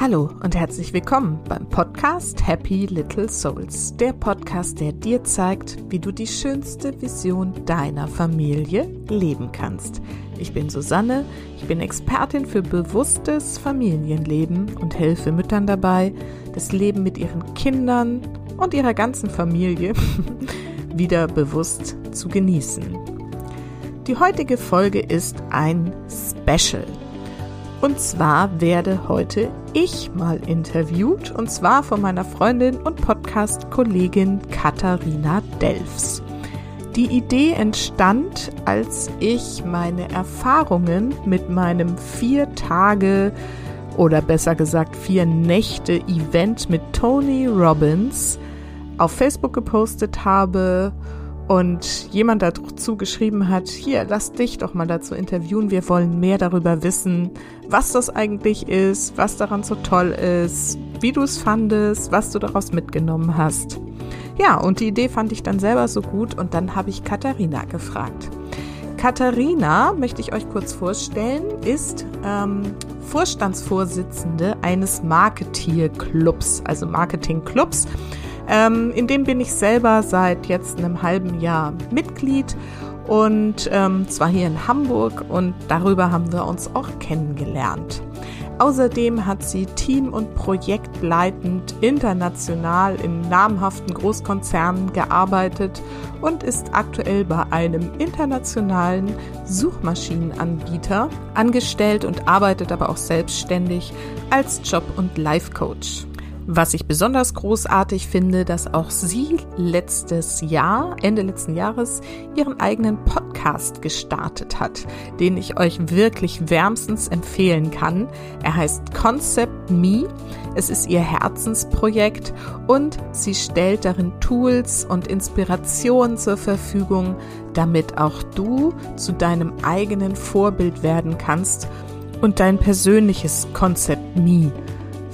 Hallo und herzlich willkommen beim Podcast Happy Little Souls, der Podcast, der dir zeigt, wie du die schönste Vision deiner Familie leben kannst. Ich bin Susanne, ich bin Expertin für bewusstes Familienleben und helfe Müttern dabei, das Leben mit ihren Kindern und ihrer ganzen Familie wieder bewusst zu genießen. Die heutige Folge ist ein Special. Und zwar werde heute ich mal interviewt und zwar von meiner Freundin und Podcast-Kollegin Katharina Delfs. Die Idee entstand, als ich meine Erfahrungen mit meinem vier Tage oder besser gesagt vier Nächte Event mit Tony Robbins auf Facebook gepostet habe und jemand dazu geschrieben hat, hier, lass dich doch mal dazu interviewen, wir wollen mehr darüber wissen, was das eigentlich ist, was daran so toll ist, wie du es fandest, was du daraus mitgenommen hast. Ja, und die Idee fand ich dann selber so gut und dann habe ich Katharina gefragt. Katharina, möchte ich euch kurz vorstellen, ist ähm, Vorstandsvorsitzende eines Marketeer-Clubs, also Marketing-Clubs. Ähm, in dem bin ich selber seit jetzt einem halben Jahr Mitglied und ähm, zwar hier in Hamburg und darüber haben wir uns auch kennengelernt. Außerdem hat sie team- und projektleitend international in namhaften Großkonzernen gearbeitet und ist aktuell bei einem internationalen Suchmaschinenanbieter angestellt und arbeitet aber auch selbstständig als Job- und Life-Coach. Was ich besonders großartig finde, dass auch sie letztes Jahr, Ende letzten Jahres, ihren eigenen Podcast gestartet hat, den ich euch wirklich wärmstens empfehlen kann. Er heißt Concept Me. Es ist ihr Herzensprojekt und sie stellt darin Tools und Inspirationen zur Verfügung, damit auch du zu deinem eigenen Vorbild werden kannst und dein persönliches Concept Me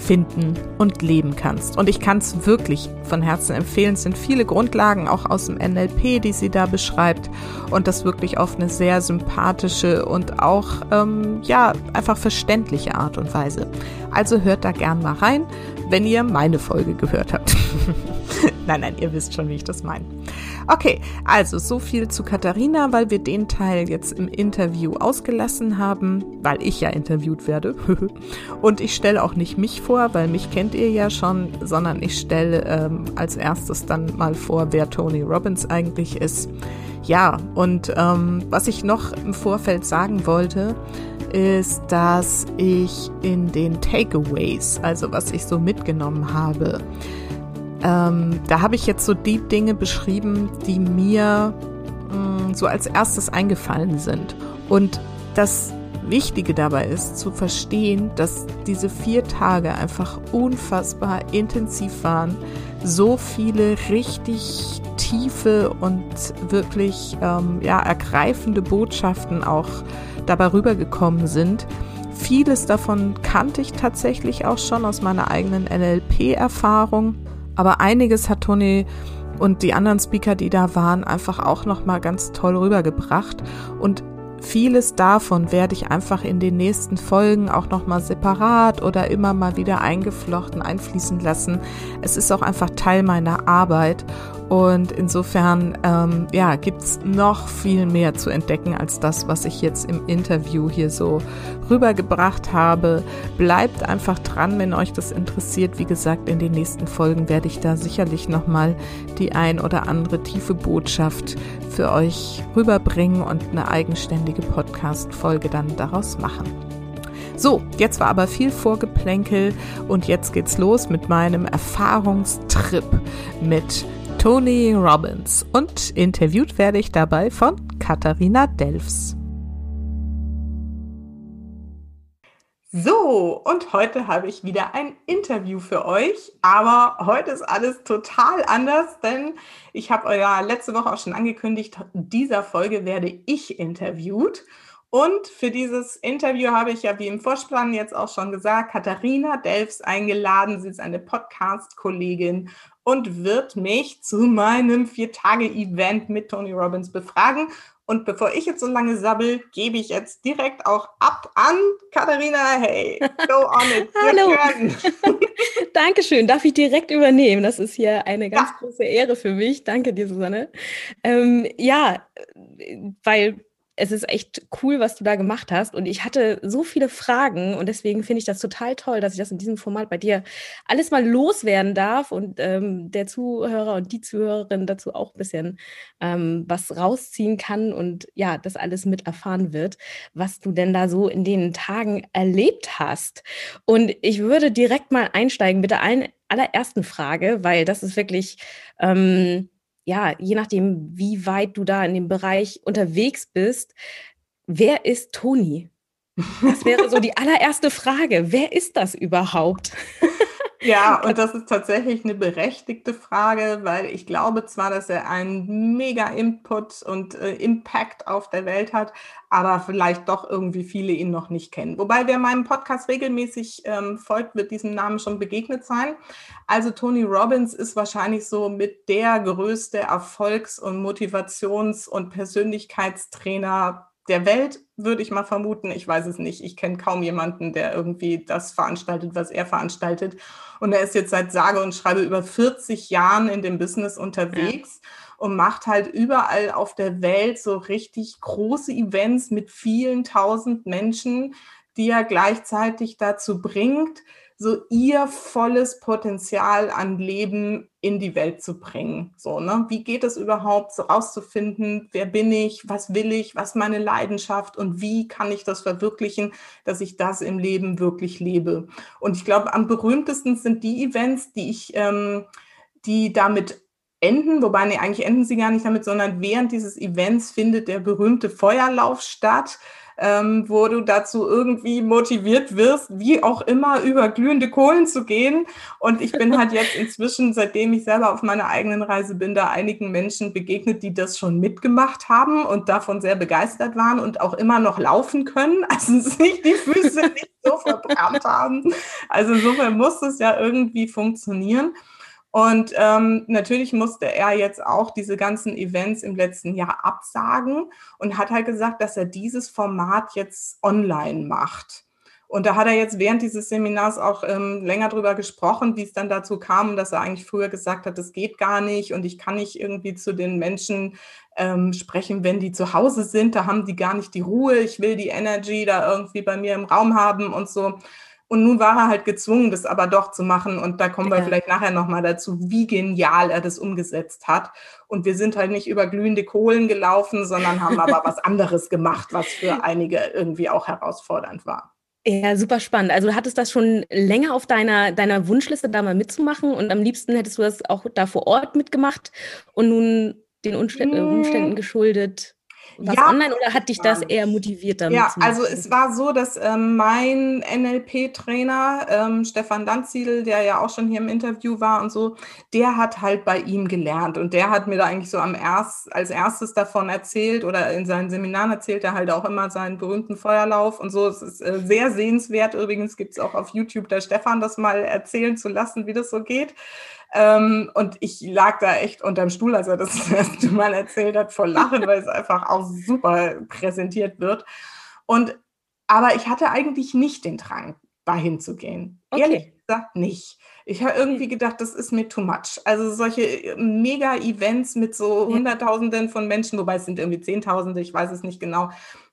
finden und leben kannst. Und ich kann es wirklich von Herzen empfehlen. Es sind viele Grundlagen auch aus dem NLP, die sie da beschreibt und das wirklich auf eine sehr sympathische und auch ähm, ja einfach verständliche Art und Weise. Also hört da gern mal rein, wenn ihr meine Folge gehört habt. nein, nein, ihr wisst schon, wie ich das meine. Okay, also so viel zu Katharina, weil wir den Teil jetzt im Interview ausgelassen haben, weil ich ja interviewt werde. Und ich stelle auch nicht mich vor, weil mich kennt ihr ja schon, sondern ich stelle ähm, als erstes dann mal vor, wer Tony Robbins eigentlich ist. Ja, und ähm, was ich noch im Vorfeld sagen wollte, ist, dass ich in den Takeaways, also was ich so mitgenommen habe, ähm, da habe ich jetzt so die Dinge beschrieben, die mir mh, mm, so als erstes eingefallen sind. Und das Wichtige dabei ist zu verstehen, dass diese vier Tage einfach unfassbar intensiv waren, so viele richtig tiefe und wirklich ähm, ja, ergreifende Botschaften auch dabei rübergekommen sind. Vieles davon kannte ich tatsächlich auch schon aus meiner eigenen NLP-Erfahrung. Aber einiges hat Toni und die anderen Speaker, die da waren, einfach auch nochmal ganz toll rübergebracht. Und vieles davon werde ich einfach in den nächsten Folgen auch nochmal separat oder immer mal wieder eingeflochten einfließen lassen. Es ist auch einfach Teil meiner Arbeit und insofern, ähm, ja, gibt's noch viel mehr zu entdecken als das, was ich jetzt im Interview hier so rübergebracht habe. Bleibt einfach dran, wenn euch das interessiert. Wie gesagt, in den nächsten Folgen werde ich da sicherlich nochmal die ein oder andere tiefe Botschaft für euch rüberbringen und eine eigenständige Podcast-Folge dann daraus machen. So, jetzt war aber viel Vorgeplänkel und jetzt geht's los mit meinem Erfahrungstrip mit Tony Robbins und interviewt werde ich dabei von Katharina Delfs. So, und heute habe ich wieder ein Interview für euch, aber heute ist alles total anders, denn ich habe euer letzte Woche auch schon angekündigt, in dieser Folge werde ich interviewt Und für dieses Interview habe ich ja wie im Vorspann jetzt auch schon gesagt, Katharina Delfs eingeladen. Sie ist eine Podcast-Kollegin und wird mich zu meinem Vier-Tage-Event mit Tony Robbins befragen. Und bevor ich jetzt so lange sabbel, gebe ich jetzt direkt auch ab an Katharina. Hey, go on it. Hallo. Dankeschön. Darf ich direkt übernehmen? Das ist hier eine ganz ja. große Ehre für mich. Danke dir, Susanne. Ähm, ja, weil es ist echt cool, was du da gemacht hast. Und ich hatte so viele Fragen und deswegen finde ich das total toll, dass ich das in diesem Format bei dir alles mal loswerden darf und ähm, der Zuhörer und die Zuhörerin dazu auch ein bisschen ähm, was rausziehen kann und ja, das alles mit erfahren wird, was du denn da so in den Tagen erlebt hast. Und ich würde direkt mal einsteigen mit der allerersten Frage, weil das ist wirklich. Ähm, ja, je nachdem, wie weit du da in dem Bereich unterwegs bist, wer ist Toni? Das wäre so die allererste Frage. Wer ist das überhaupt? Ja, und das ist tatsächlich eine berechtigte Frage, weil ich glaube zwar, dass er einen mega Input und äh, Impact auf der Welt hat, aber vielleicht doch irgendwie viele ihn noch nicht kennen. Wobei, wer meinem Podcast regelmäßig ähm, folgt, wird diesem Namen schon begegnet sein. Also Tony Robbins ist wahrscheinlich so mit der größte Erfolgs- und Motivations- und Persönlichkeitstrainer der Welt, würde ich mal vermuten. Ich weiß es nicht. Ich kenne kaum jemanden, der irgendwie das veranstaltet, was er veranstaltet. Und er ist jetzt seit sage und schreibe über 40 Jahren in dem Business unterwegs. Ja. Und macht halt überall auf der Welt so richtig große Events mit vielen tausend Menschen, die er gleichzeitig dazu bringt, so ihr volles Potenzial an Leben in die Welt zu bringen. So, ne? Wie geht es überhaupt, so rauszufinden, wer bin ich, was will ich, was meine Leidenschaft und wie kann ich das verwirklichen, dass ich das im Leben wirklich lebe. Und ich glaube, am berühmtesten sind die Events, die ich, ähm, die damit enden, wobei nee, eigentlich enden sie gar nicht damit, sondern während dieses Events findet der berühmte Feuerlauf statt ähm, wo du dazu irgendwie motiviert wirst, wie auch immer, über glühende Kohlen zu gehen. Und ich bin halt jetzt inzwischen, seitdem ich selber auf meiner eigenen Reise bin, da einigen Menschen begegnet, die das schon mitgemacht haben und davon sehr begeistert waren und auch immer noch laufen können, also sich die Füße nicht so verbrannt haben. Also insofern muss es ja irgendwie funktionieren. Und ähm, natürlich musste er jetzt auch diese ganzen Events im letzten Jahr absagen und hat halt gesagt, dass er dieses Format jetzt online macht. Und da hat er jetzt während dieses Seminars auch ähm, länger drüber gesprochen, wie es dann dazu kam, dass er eigentlich früher gesagt hat, das geht gar nicht und ich kann nicht irgendwie zu den Menschen ähm, sprechen, wenn die zu Hause sind. Da haben die gar nicht die Ruhe. Ich will die Energy da irgendwie bei mir im Raum haben und so. Und nun war er halt gezwungen, das aber doch zu machen. Und da kommen ja. wir vielleicht nachher nochmal dazu, wie genial er das umgesetzt hat. Und wir sind halt nicht über glühende Kohlen gelaufen, sondern haben aber was anderes gemacht, was für einige irgendwie auch herausfordernd war. Ja, super spannend. Also du hattest das schon länger auf deiner, deiner Wunschliste, da mal mitzumachen und am liebsten hättest du das auch da vor Ort mitgemacht und nun den Umständen, hm. Umständen geschuldet was ja, online oder hat dich das eher motiviert damit? Ja, also es war so, dass ähm, mein NLP-Trainer ähm, Stefan Danziedl, der ja auch schon hier im Interview war und so, der hat halt bei ihm gelernt und der hat mir da eigentlich so am erst, als erstes davon erzählt oder in seinen Seminaren erzählt er halt auch immer seinen berühmten Feuerlauf und so. Es ist äh, sehr sehenswert. Übrigens gibt es auch auf YouTube der Stefan das mal erzählen zu lassen, wie das so geht. Ähm, und ich lag da echt unterm Stuhl, als er das, das erste Mal erzählt hat, vor Lachen, weil es einfach auch super präsentiert wird. Und aber ich hatte eigentlich nicht den Drang, dahin zu gehen. Okay. Ehrlich gesagt nicht. Ich habe irgendwie gedacht, das ist mir too much. Also solche äh, Mega-Events mit so Hunderttausenden von Menschen, wobei es sind irgendwie Zehntausende, ich weiß es nicht genau.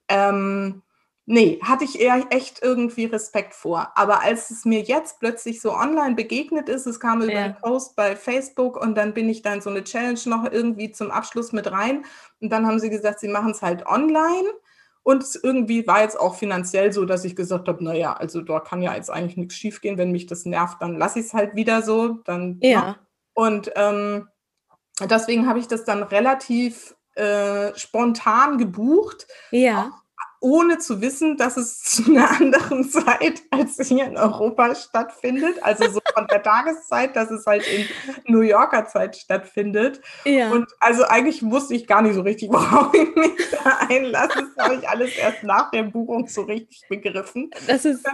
Ähm, Nee, hatte ich eher echt irgendwie Respekt vor. Aber als es mir jetzt plötzlich so online begegnet ist, es kam über ja. einen Post bei Facebook und dann bin ich dann so eine Challenge noch irgendwie zum Abschluss mit rein. Und dann haben sie gesagt, sie machen es halt online. Und irgendwie war jetzt auch finanziell so, dass ich gesagt habe, naja, also da kann ja jetzt eigentlich nichts schiefgehen. Wenn mich das nervt, dann lasse ich es halt wieder so. Dann, ja. ja. Und ähm, deswegen habe ich das dann relativ äh, spontan gebucht. Ja. Ohne zu wissen, dass es zu einer anderen Zeit als hier in Europa stattfindet. Also so von der Tageszeit, dass es halt in New Yorker Zeit stattfindet. Ja. Und also eigentlich wusste ich gar nicht so richtig, worauf ich mich da einlasse. Das habe ich alles erst nach der Buchung so richtig begriffen. Das ist,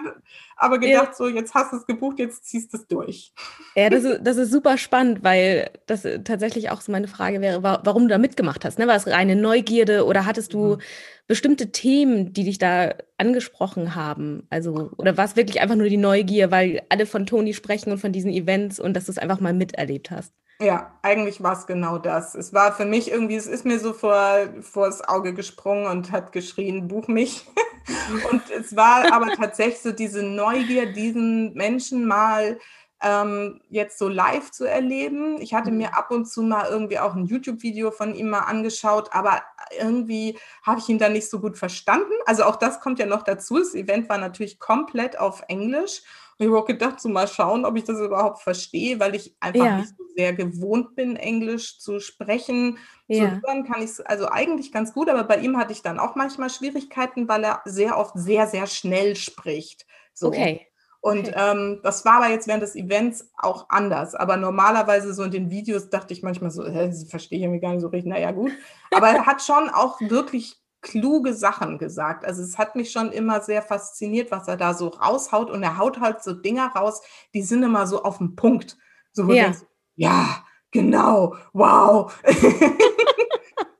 aber gedacht, ja. so jetzt hast du es gebucht, jetzt ziehst du es durch. Ja, das ist, das ist super spannend, weil das tatsächlich auch so meine Frage wäre, warum du da mitgemacht hast. Ne? War es reine Neugierde oder hattest du mhm. Bestimmte Themen, die dich da angesprochen haben? Also, oder war es wirklich einfach nur die Neugier, weil alle von Toni sprechen und von diesen Events und dass du es einfach mal miterlebt hast? Ja, eigentlich war es genau das. Es war für mich irgendwie, es ist mir so vor, vor das Auge gesprungen und hat geschrien, buch mich. und es war aber tatsächlich so diese Neugier, diesen Menschen mal ähm, jetzt so live zu erleben. Ich hatte mir mhm. ab und zu mal irgendwie auch ein YouTube-Video von ihm mal angeschaut, aber irgendwie habe ich ihn dann nicht so gut verstanden. Also auch das kommt ja noch dazu. Das Event war natürlich komplett auf Englisch ich habe auch gedacht, so mal schauen, ob ich das überhaupt verstehe, weil ich einfach ja. nicht so sehr gewohnt bin, Englisch zu sprechen. Ja. Zu hören kann ich es also eigentlich ganz gut, aber bei ihm hatte ich dann auch manchmal Schwierigkeiten, weil er sehr oft sehr, sehr schnell spricht. So. Okay. Und okay. ähm, das war aber jetzt während des Events auch anders. Aber normalerweise so in den Videos dachte ich manchmal so, äh, verstehe ich irgendwie gar nicht so richtig. Naja, gut. Aber er hat schon auch wirklich kluge Sachen gesagt. Also es hat mich schon immer sehr fasziniert, was er da so raushaut. Und er haut halt so Dinger raus, die sind immer so auf dem Punkt. So, ja. Denkst, ja, genau, wow.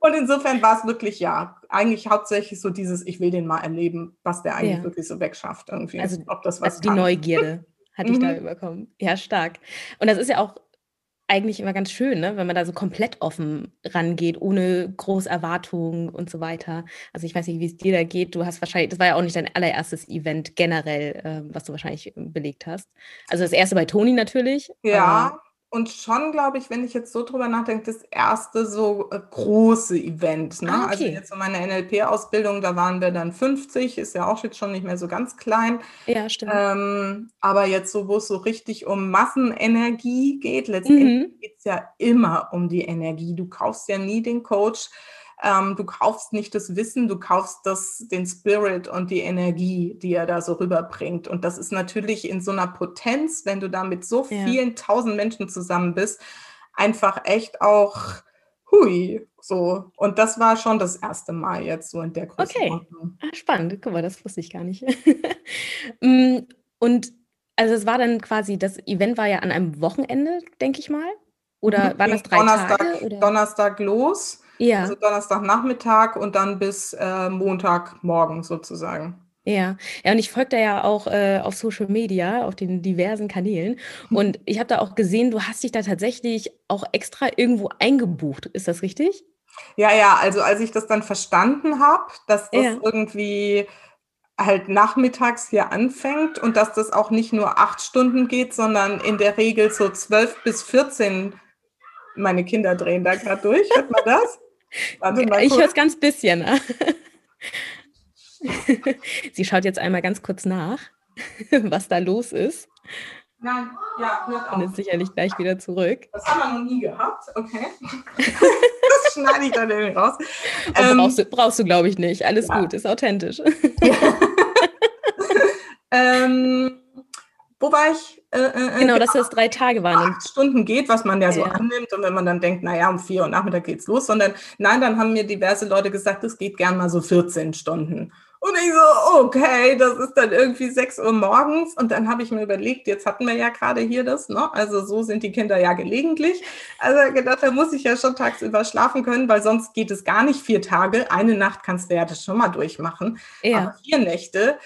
und insofern war es wirklich, ja, eigentlich hauptsächlich so dieses, ich will den mal erleben, was der eigentlich ja. wirklich so wegschafft irgendwie. Also, Ob das was also die kann. Neugierde hatte ich da mhm. überkommen. Ja, stark. Und das ist ja auch eigentlich immer ganz schön, ne? wenn man da so komplett offen rangeht, ohne große Erwartungen und so weiter. Also ich weiß nicht, wie es dir da geht. Du hast wahrscheinlich, das war ja auch nicht dein allererstes Event generell, äh, was du wahrscheinlich belegt hast. Also das erste bei Toni natürlich. Ja, und schon, glaube ich, wenn ich jetzt so drüber nachdenke, das erste so äh, große Event. Ne? Ah, also okay. Also jetzt so meine NLP-Ausbildung, da waren wir dann 50, ist ja auch jetzt schon nicht mehr so ganz klein. Ja, stimmt. Ähm, aber jetzt so, wo es so richtig um Massenenergie geht, letztendlich mhm. geht es ja immer um die Energie. Du kaufst ja nie den Coach, ähm, du kaufst nicht das Wissen, du kaufst das, den Spirit und die Energie, die er da so rüberbringt. Und das ist natürlich in so einer Potenz, wenn du da mit so vielen ja. tausend Menschen zusammen bist, einfach echt auch hui, so. Und das war schon das erste Mal jetzt so in der Größenordnung. Okay, ah, spannend. Guck mal, das wusste ich gar nicht. Mm, und also es war dann quasi, das Event war ja an einem Wochenende, denke ich mal. Oder mhm. waren das drei Donnerstag, Tage? Oder? Donnerstag los. Ja. Also Donnerstagnachmittag und dann bis äh, Montagmorgen sozusagen. Ja, ja, und ich folge da ja auch äh, auf Social Media, auf den diversen Kanälen. Und ich habe da auch gesehen, du hast dich da tatsächlich auch extra irgendwo eingebucht. Ist das richtig? Ja, ja, also als ich das dann verstanden habe, dass das ja. irgendwie halt nachmittags hier anfängt und dass das auch nicht nur acht Stunden geht, sondern in der Regel so zwölf bis 14. Meine Kinder drehen da gerade durch. Hört man das? Warte mal ich höre es ganz bisschen. Sie schaut jetzt einmal ganz kurz nach, was da los ist. Nein, ja, hört auf. Und ist sicherlich gleich wieder zurück. Das haben wir noch nie gehabt, okay. das schneide ich dann irgendwie raus. Ähm, brauchst du, brauchst du glaube ich, nicht. Alles ja. gut, ist authentisch. ähm, wo war ich? Äh, äh, genau, dass das drei Tage waren. Acht Stunden geht, was man ja so ja. annimmt. Und wenn man dann denkt, naja, um vier Uhr Nachmittag geht's los, sondern nein, dann haben mir diverse Leute gesagt, es geht gern mal so 14 Stunden. Und ich so, okay, das ist dann irgendwie 6 Uhr morgens. Und dann habe ich mir überlegt, jetzt hatten wir ja gerade hier das, ne? Also so sind die Kinder ja gelegentlich. Also gedacht, da muss ich ja schon tagsüber schlafen können, weil sonst geht es gar nicht vier Tage. Eine Nacht kannst du ja das schon mal durchmachen. Ja. Aber vier Nächte,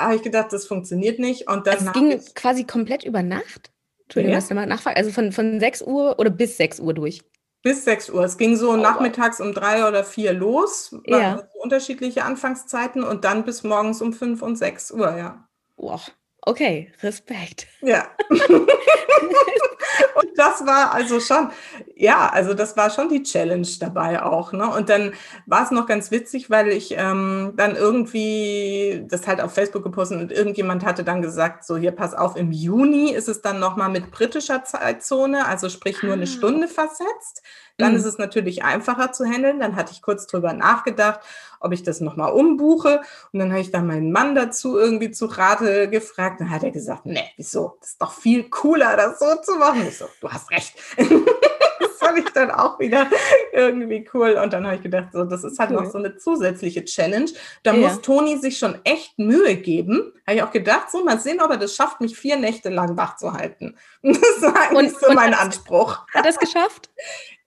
habe ich gedacht, das funktioniert nicht. Und dann es ging quasi komplett über Nacht? Entschuldigung, ja. dass ich mal nachfrage. Also von, von 6 Uhr oder bis 6 Uhr durch? Bis 6 Uhr. Es ging so oh, nachmittags um drei oder vier los. Ja. Unterschiedliche Anfangszeiten und dann bis morgens um 5 und 6 Uhr, ja. Wow. Okay, Respekt. Ja. und das war also schon, ja, also das war schon die Challenge dabei auch. Ne? Und dann war es noch ganz witzig, weil ich ähm, dann irgendwie das halt auf Facebook gepostet und irgendjemand hatte dann gesagt, so hier pass auf, im Juni ist es dann nochmal mit britischer Zeitzone, also sprich nur eine ah. Stunde versetzt. Dann mhm. ist es natürlich einfacher zu handeln. Dann hatte ich kurz drüber nachgedacht, ob ich das nochmal umbuche. Und dann habe ich dann meinen Mann dazu irgendwie zu Rate gefragt. Dann hat er gesagt, nee, wieso? Das ist doch viel cooler, das so zu machen. Ich so, du hast recht. das fand ich dann auch wieder irgendwie cool. Und dann habe ich gedacht, so, das ist halt cool. noch so eine zusätzliche Challenge. Da ja. muss Toni sich schon echt Mühe geben. Habe ich auch gedacht, so mal sehen, ob er das schafft, mich vier Nächte lang wach zu halten. Das war eigentlich und, so mein Anspruch. Hat er es geschafft?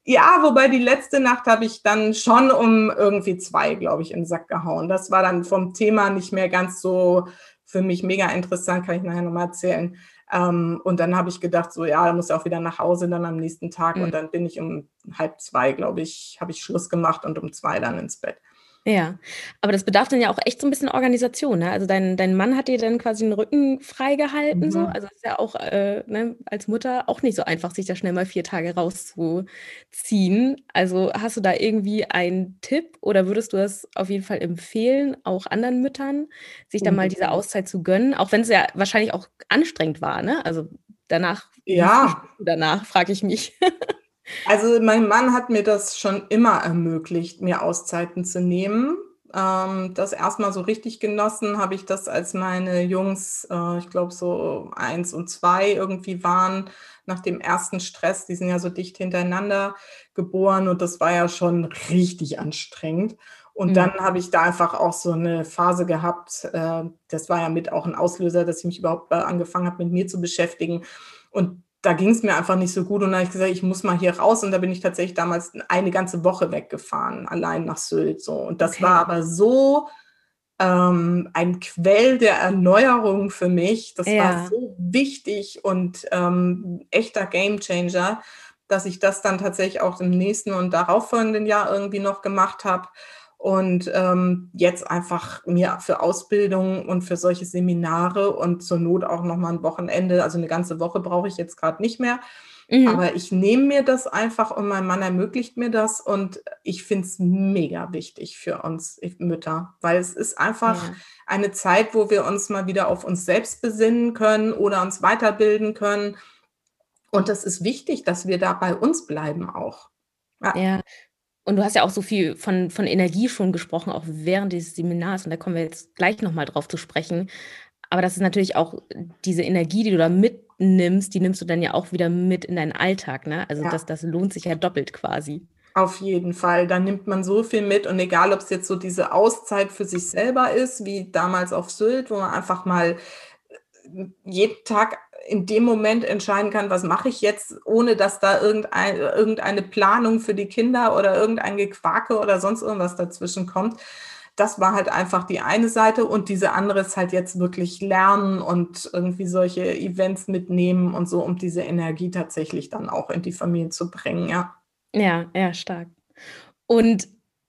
Ja, wobei die letzte Nacht habe ich dann schon um irgendwie zwei, glaube ich, in den Sack gehauen. Das war dann vom Thema nicht mehr ganz so für mich mega interessant, kann ich nachher nochmal erzählen. Ähm, und dann habe ich gedacht, so ja, da muss ich auch wieder nach Hause dann am nächsten Tag. Mhm. Und dann bin ich um halb zwei, glaube ich, habe ich Schluss gemacht und um zwei dann ins Bett. Ja, aber das bedarf dann ja auch echt so ein bisschen Organisation, ne? Also dein dein Mann hat dir dann quasi den Rücken freigehalten so? Mhm. Also, ist ja auch, äh, ne, als Mutter auch nicht so einfach, sich da schnell mal vier Tage rauszuziehen. Also, hast du da irgendwie einen Tipp oder würdest du das auf jeden Fall empfehlen, auch anderen Müttern, sich dann mal diese Auszeit zu gönnen, auch wenn es ja wahrscheinlich auch anstrengend war, ne? Also, danach Ja. danach, frage ich mich. Also mein Mann hat mir das schon immer ermöglicht, mir Auszeiten zu nehmen. Ähm, das erstmal so richtig genossen habe ich das, als meine Jungs, äh, ich glaube so eins und zwei irgendwie waren, nach dem ersten Stress, die sind ja so dicht hintereinander geboren und das war ja schon richtig anstrengend. Und mhm. dann habe ich da einfach auch so eine Phase gehabt, äh, das war ja mit auch ein Auslöser, dass ich mich überhaupt äh, angefangen habe, mit mir zu beschäftigen. Und da ging es mir einfach nicht so gut. Und da habe ich gesagt, ich muss mal hier raus. Und da bin ich tatsächlich damals eine ganze Woche weggefahren, allein nach Sylt so. Und das okay. war aber so ähm, ein Quell der Erneuerung für mich, das ja. war so wichtig und ähm, echter Gamechanger, dass ich das dann tatsächlich auch im nächsten und darauffolgenden Jahr irgendwie noch gemacht habe und ähm, jetzt einfach mir für Ausbildung und für solche Seminare und zur Not auch noch mal ein Wochenende, also eine ganze Woche brauche ich jetzt gerade nicht mehr. Mhm. Aber ich nehme mir das einfach und mein Mann ermöglicht mir das und ich finde es mega wichtig für uns Mütter, weil es ist einfach ja. eine Zeit, wo wir uns mal wieder auf uns selbst besinnen können oder uns weiterbilden können. Und das ist wichtig, dass wir da bei uns bleiben auch. Ja. ja. Und du hast ja auch so viel von, von Energie schon gesprochen, auch während dieses Seminars. Und da kommen wir jetzt gleich nochmal drauf zu sprechen. Aber das ist natürlich auch diese Energie, die du da mitnimmst, die nimmst du dann ja auch wieder mit in deinen Alltag. Ne? Also ja. das, das lohnt sich ja doppelt quasi. Auf jeden Fall. Da nimmt man so viel mit. Und egal, ob es jetzt so diese Auszeit für sich selber ist, wie damals auf Sylt, wo man einfach mal jeden Tag in dem Moment entscheiden kann, was mache ich jetzt, ohne dass da irgendein, irgendeine Planung für die Kinder oder irgendein Gequake oder sonst irgendwas dazwischen kommt. Das war halt einfach die eine Seite und diese andere ist halt jetzt wirklich lernen und irgendwie solche Events mitnehmen und so, um diese Energie tatsächlich dann auch in die Familie zu bringen, ja. Ja, ja, stark. Und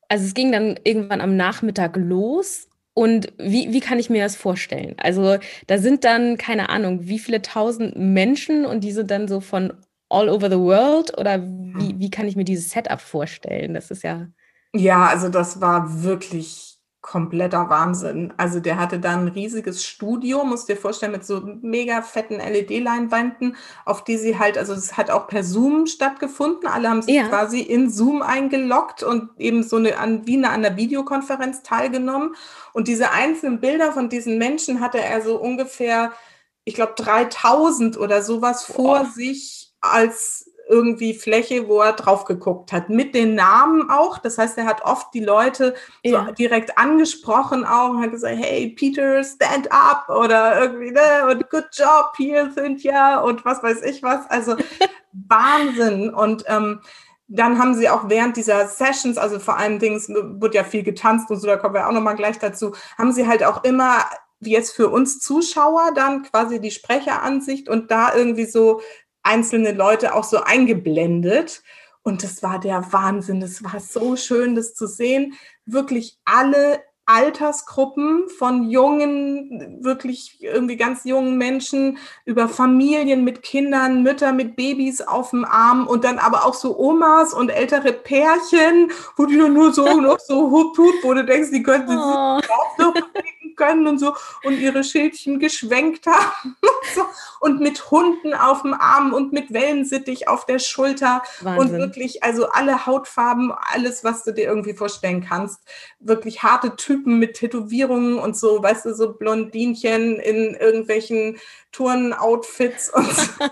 also es ging dann irgendwann am Nachmittag los und wie, wie kann ich mir das vorstellen? Also da sind dann, keine Ahnung, wie viele tausend Menschen und die sind dann so von all over the world oder wie, wie kann ich mir dieses Setup vorstellen? Das ist ja. Ja, also das war wirklich kompletter Wahnsinn. Also der hatte dann ein riesiges Studio, musst dir vorstellen, mit so mega fetten LED-Leinwänden, auf die sie halt, also es hat auch per Zoom stattgefunden. Alle haben sich ja. quasi in Zoom eingeloggt und eben so eine, an, wie eine, an einer Videokonferenz teilgenommen. Und diese einzelnen Bilder von diesen Menschen hatte er so ungefähr, ich glaube, 3000 oder sowas vor oh. sich als irgendwie Fläche, wo er drauf geguckt hat, mit den Namen auch. Das heißt, er hat oft die Leute ja. so direkt angesprochen auch und hat gesagt, hey Peter, stand up oder irgendwie, ne, und good job hier, Cynthia und was weiß ich was. Also Wahnsinn. Und ähm, dann haben sie auch während dieser Sessions, also vor allem Dings, wird ja viel getanzt und so, da kommen wir auch nochmal gleich dazu, haben sie halt auch immer wie jetzt für uns Zuschauer dann quasi die Sprecheransicht und da irgendwie so einzelne Leute auch so eingeblendet. Und das war der Wahnsinn. Es war so schön, das zu sehen. Wirklich alle Altersgruppen von jungen, wirklich irgendwie ganz jungen Menschen über Familien mit Kindern, Mütter mit Babys auf dem Arm und dann aber auch so Omas und ältere Pärchen, wo die nur so noch so hup, hup, wo du denkst, die könnten oh. auch noch können und so und ihre Schildchen geschwenkt haben und, so. und mit Hunden auf dem Arm und mit Wellensittich auf der Schulter Wahnsinn. und wirklich, also alle Hautfarben, alles, was du dir irgendwie vorstellen kannst. Wirklich harte Typen mit Tätowierungen und so, weißt du, so Blondinchen in irgendwelchen Turnoutfits und so.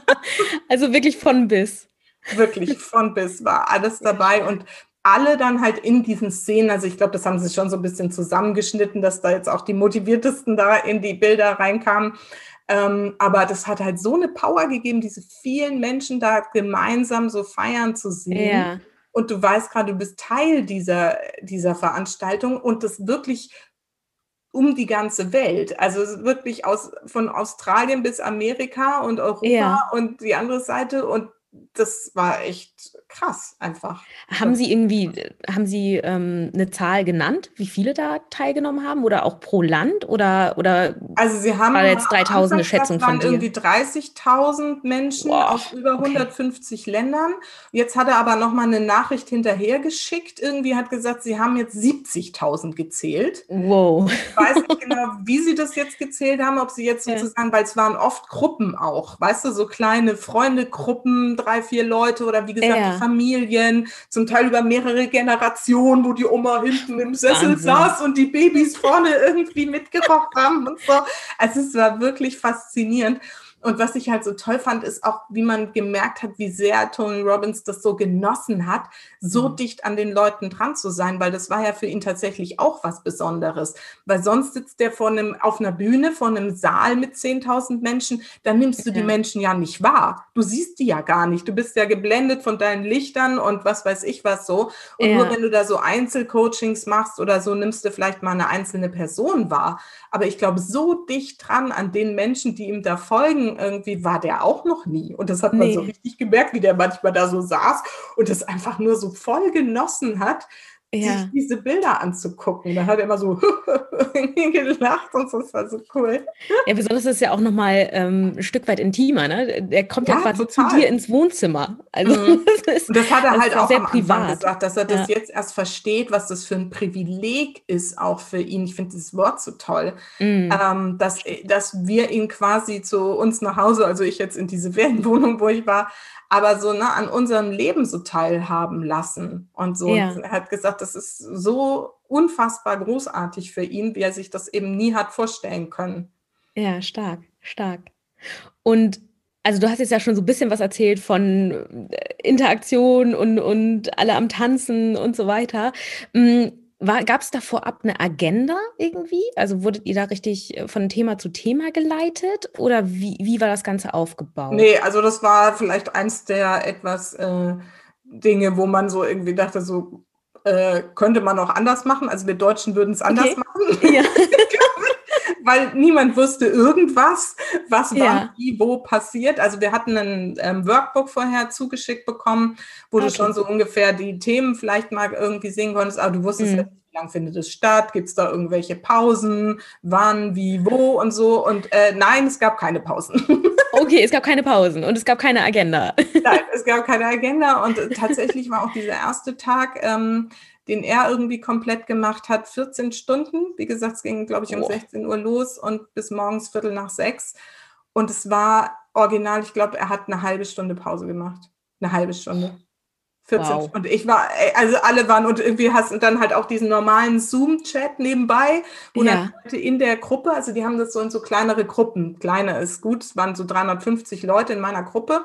Also wirklich von bis. Wirklich von bis war alles dabei und alle dann halt in diesen Szenen, also ich glaube, das haben sie schon so ein bisschen zusammengeschnitten, dass da jetzt auch die motiviertesten da in die Bilder reinkamen. Ähm, aber das hat halt so eine Power gegeben, diese vielen Menschen da gemeinsam so feiern zu sehen. Ja und du weißt gerade, du bist Teil dieser, dieser Veranstaltung und das wirklich um die ganze Welt. Also wirklich aus, von Australien bis Amerika und Europa ja. und die andere Seite und das war echt krass einfach. Haben Sie irgendwie, haben Sie ähm, eine Zahl genannt, wie viele da teilgenommen haben oder auch pro Land oder oder Also Sie haben war jetzt 3000 eine Schätzung von dir? irgendwie 30.000 Menschen wow, aus über okay. 150 Ländern. Jetzt hat er aber noch mal eine Nachricht hinterher geschickt. Irgendwie hat gesagt, Sie haben jetzt 70.000 gezählt. Wow. Ich weiß nicht genau, wie Sie das jetzt gezählt haben, ob Sie jetzt sozusagen, ja. weil es waren oft Gruppen auch, weißt du, so kleine Freundegruppen, drei, vier Leute oder wie gesagt, ja. Familien, zum Teil über mehrere Generationen, wo die Oma hinten im Sessel Wahnsinn. saß und die Babys vorne irgendwie mitgekocht haben und so. Also es war wirklich faszinierend. Und was ich halt so toll fand, ist auch, wie man gemerkt hat, wie sehr Tony Robbins das so genossen hat, so mhm. dicht an den Leuten dran zu sein, weil das war ja für ihn tatsächlich auch was Besonderes. Weil sonst sitzt der vor einem, auf einer Bühne, vor einem Saal mit 10.000 Menschen, dann nimmst du ja. die Menschen ja nicht wahr. Du siehst die ja gar nicht. Du bist ja geblendet von deinen Lichtern und was weiß ich was so. Und ja. nur wenn du da so Einzelcoachings machst oder so, nimmst du vielleicht mal eine einzelne Person wahr. Aber ich glaube, so dicht dran an den Menschen, die ihm da folgen, irgendwie war der auch noch nie. Und das hat man nee. so richtig gemerkt, wie der manchmal da so saß und das einfach nur so voll genossen hat ja. sich diese Bilder anzugucken. Da hat er immer so gelacht und so, das war so cool. Ja, besonders ist es ja auch nochmal ähm, ein Stück weit intimer, ne? Der kommt ja, quasi total. zu dir ins Wohnzimmer. Also mhm. das ist, und das hat er halt auch sehr am privat. Anfang gesagt, dass er das ja. jetzt erst versteht, was das für ein Privileg ist, auch für ihn. Ich finde dieses Wort so toll, mhm. ähm, dass, dass wir ihn quasi zu uns nach Hause, also ich jetzt in diese Ferienwohnung, wo ich war, aber so ne, an unserem Leben so teilhaben lassen und so. Ja. er hat gesagt, das ist so unfassbar großartig für ihn, wie er sich das eben nie hat vorstellen können. Ja, stark, stark. Und also du hast jetzt ja schon so ein bisschen was erzählt von äh, Interaktion und, und alle am Tanzen und so weiter. Hm, Gab es da vorab eine Agenda irgendwie? Also wurdet ihr da richtig äh, von Thema zu Thema geleitet oder wie, wie war das Ganze aufgebaut? Nee, also das war vielleicht eins der etwas äh, Dinge, wo man so irgendwie dachte, so äh, könnte man auch anders machen. Also wir Deutschen würden es anders okay. machen. Ja. Weil niemand wusste irgendwas, was ja. war, wie, wo passiert. Also wir hatten ein ähm, Workbook vorher zugeschickt bekommen, wo okay. du schon so ungefähr die Themen vielleicht mal irgendwie sehen konntest, aber du wusstest mhm. ja wie lange findet es statt, gibt es da irgendwelche Pausen, wann, wie, wo und so. Und äh, nein, es gab keine Pausen. Okay, es gab keine Pausen und es gab keine Agenda. nein, es gab keine Agenda und tatsächlich war auch dieser erste Tag, ähm, den er irgendwie komplett gemacht hat, 14 Stunden. Wie gesagt, es ging, glaube ich, um oh. 16 Uhr los und bis morgens Viertel nach sechs. Und es war original, ich glaube, er hat eine halbe Stunde Pause gemacht. Eine halbe Stunde. 14. Wow. Und ich war, also alle waren und irgendwie hast du dann halt auch diesen normalen Zoom-Chat nebenbei, wo ja. dann Leute in der Gruppe, also die haben das so in so kleinere Gruppen. Kleine ist gut, es waren so 350 Leute in meiner Gruppe.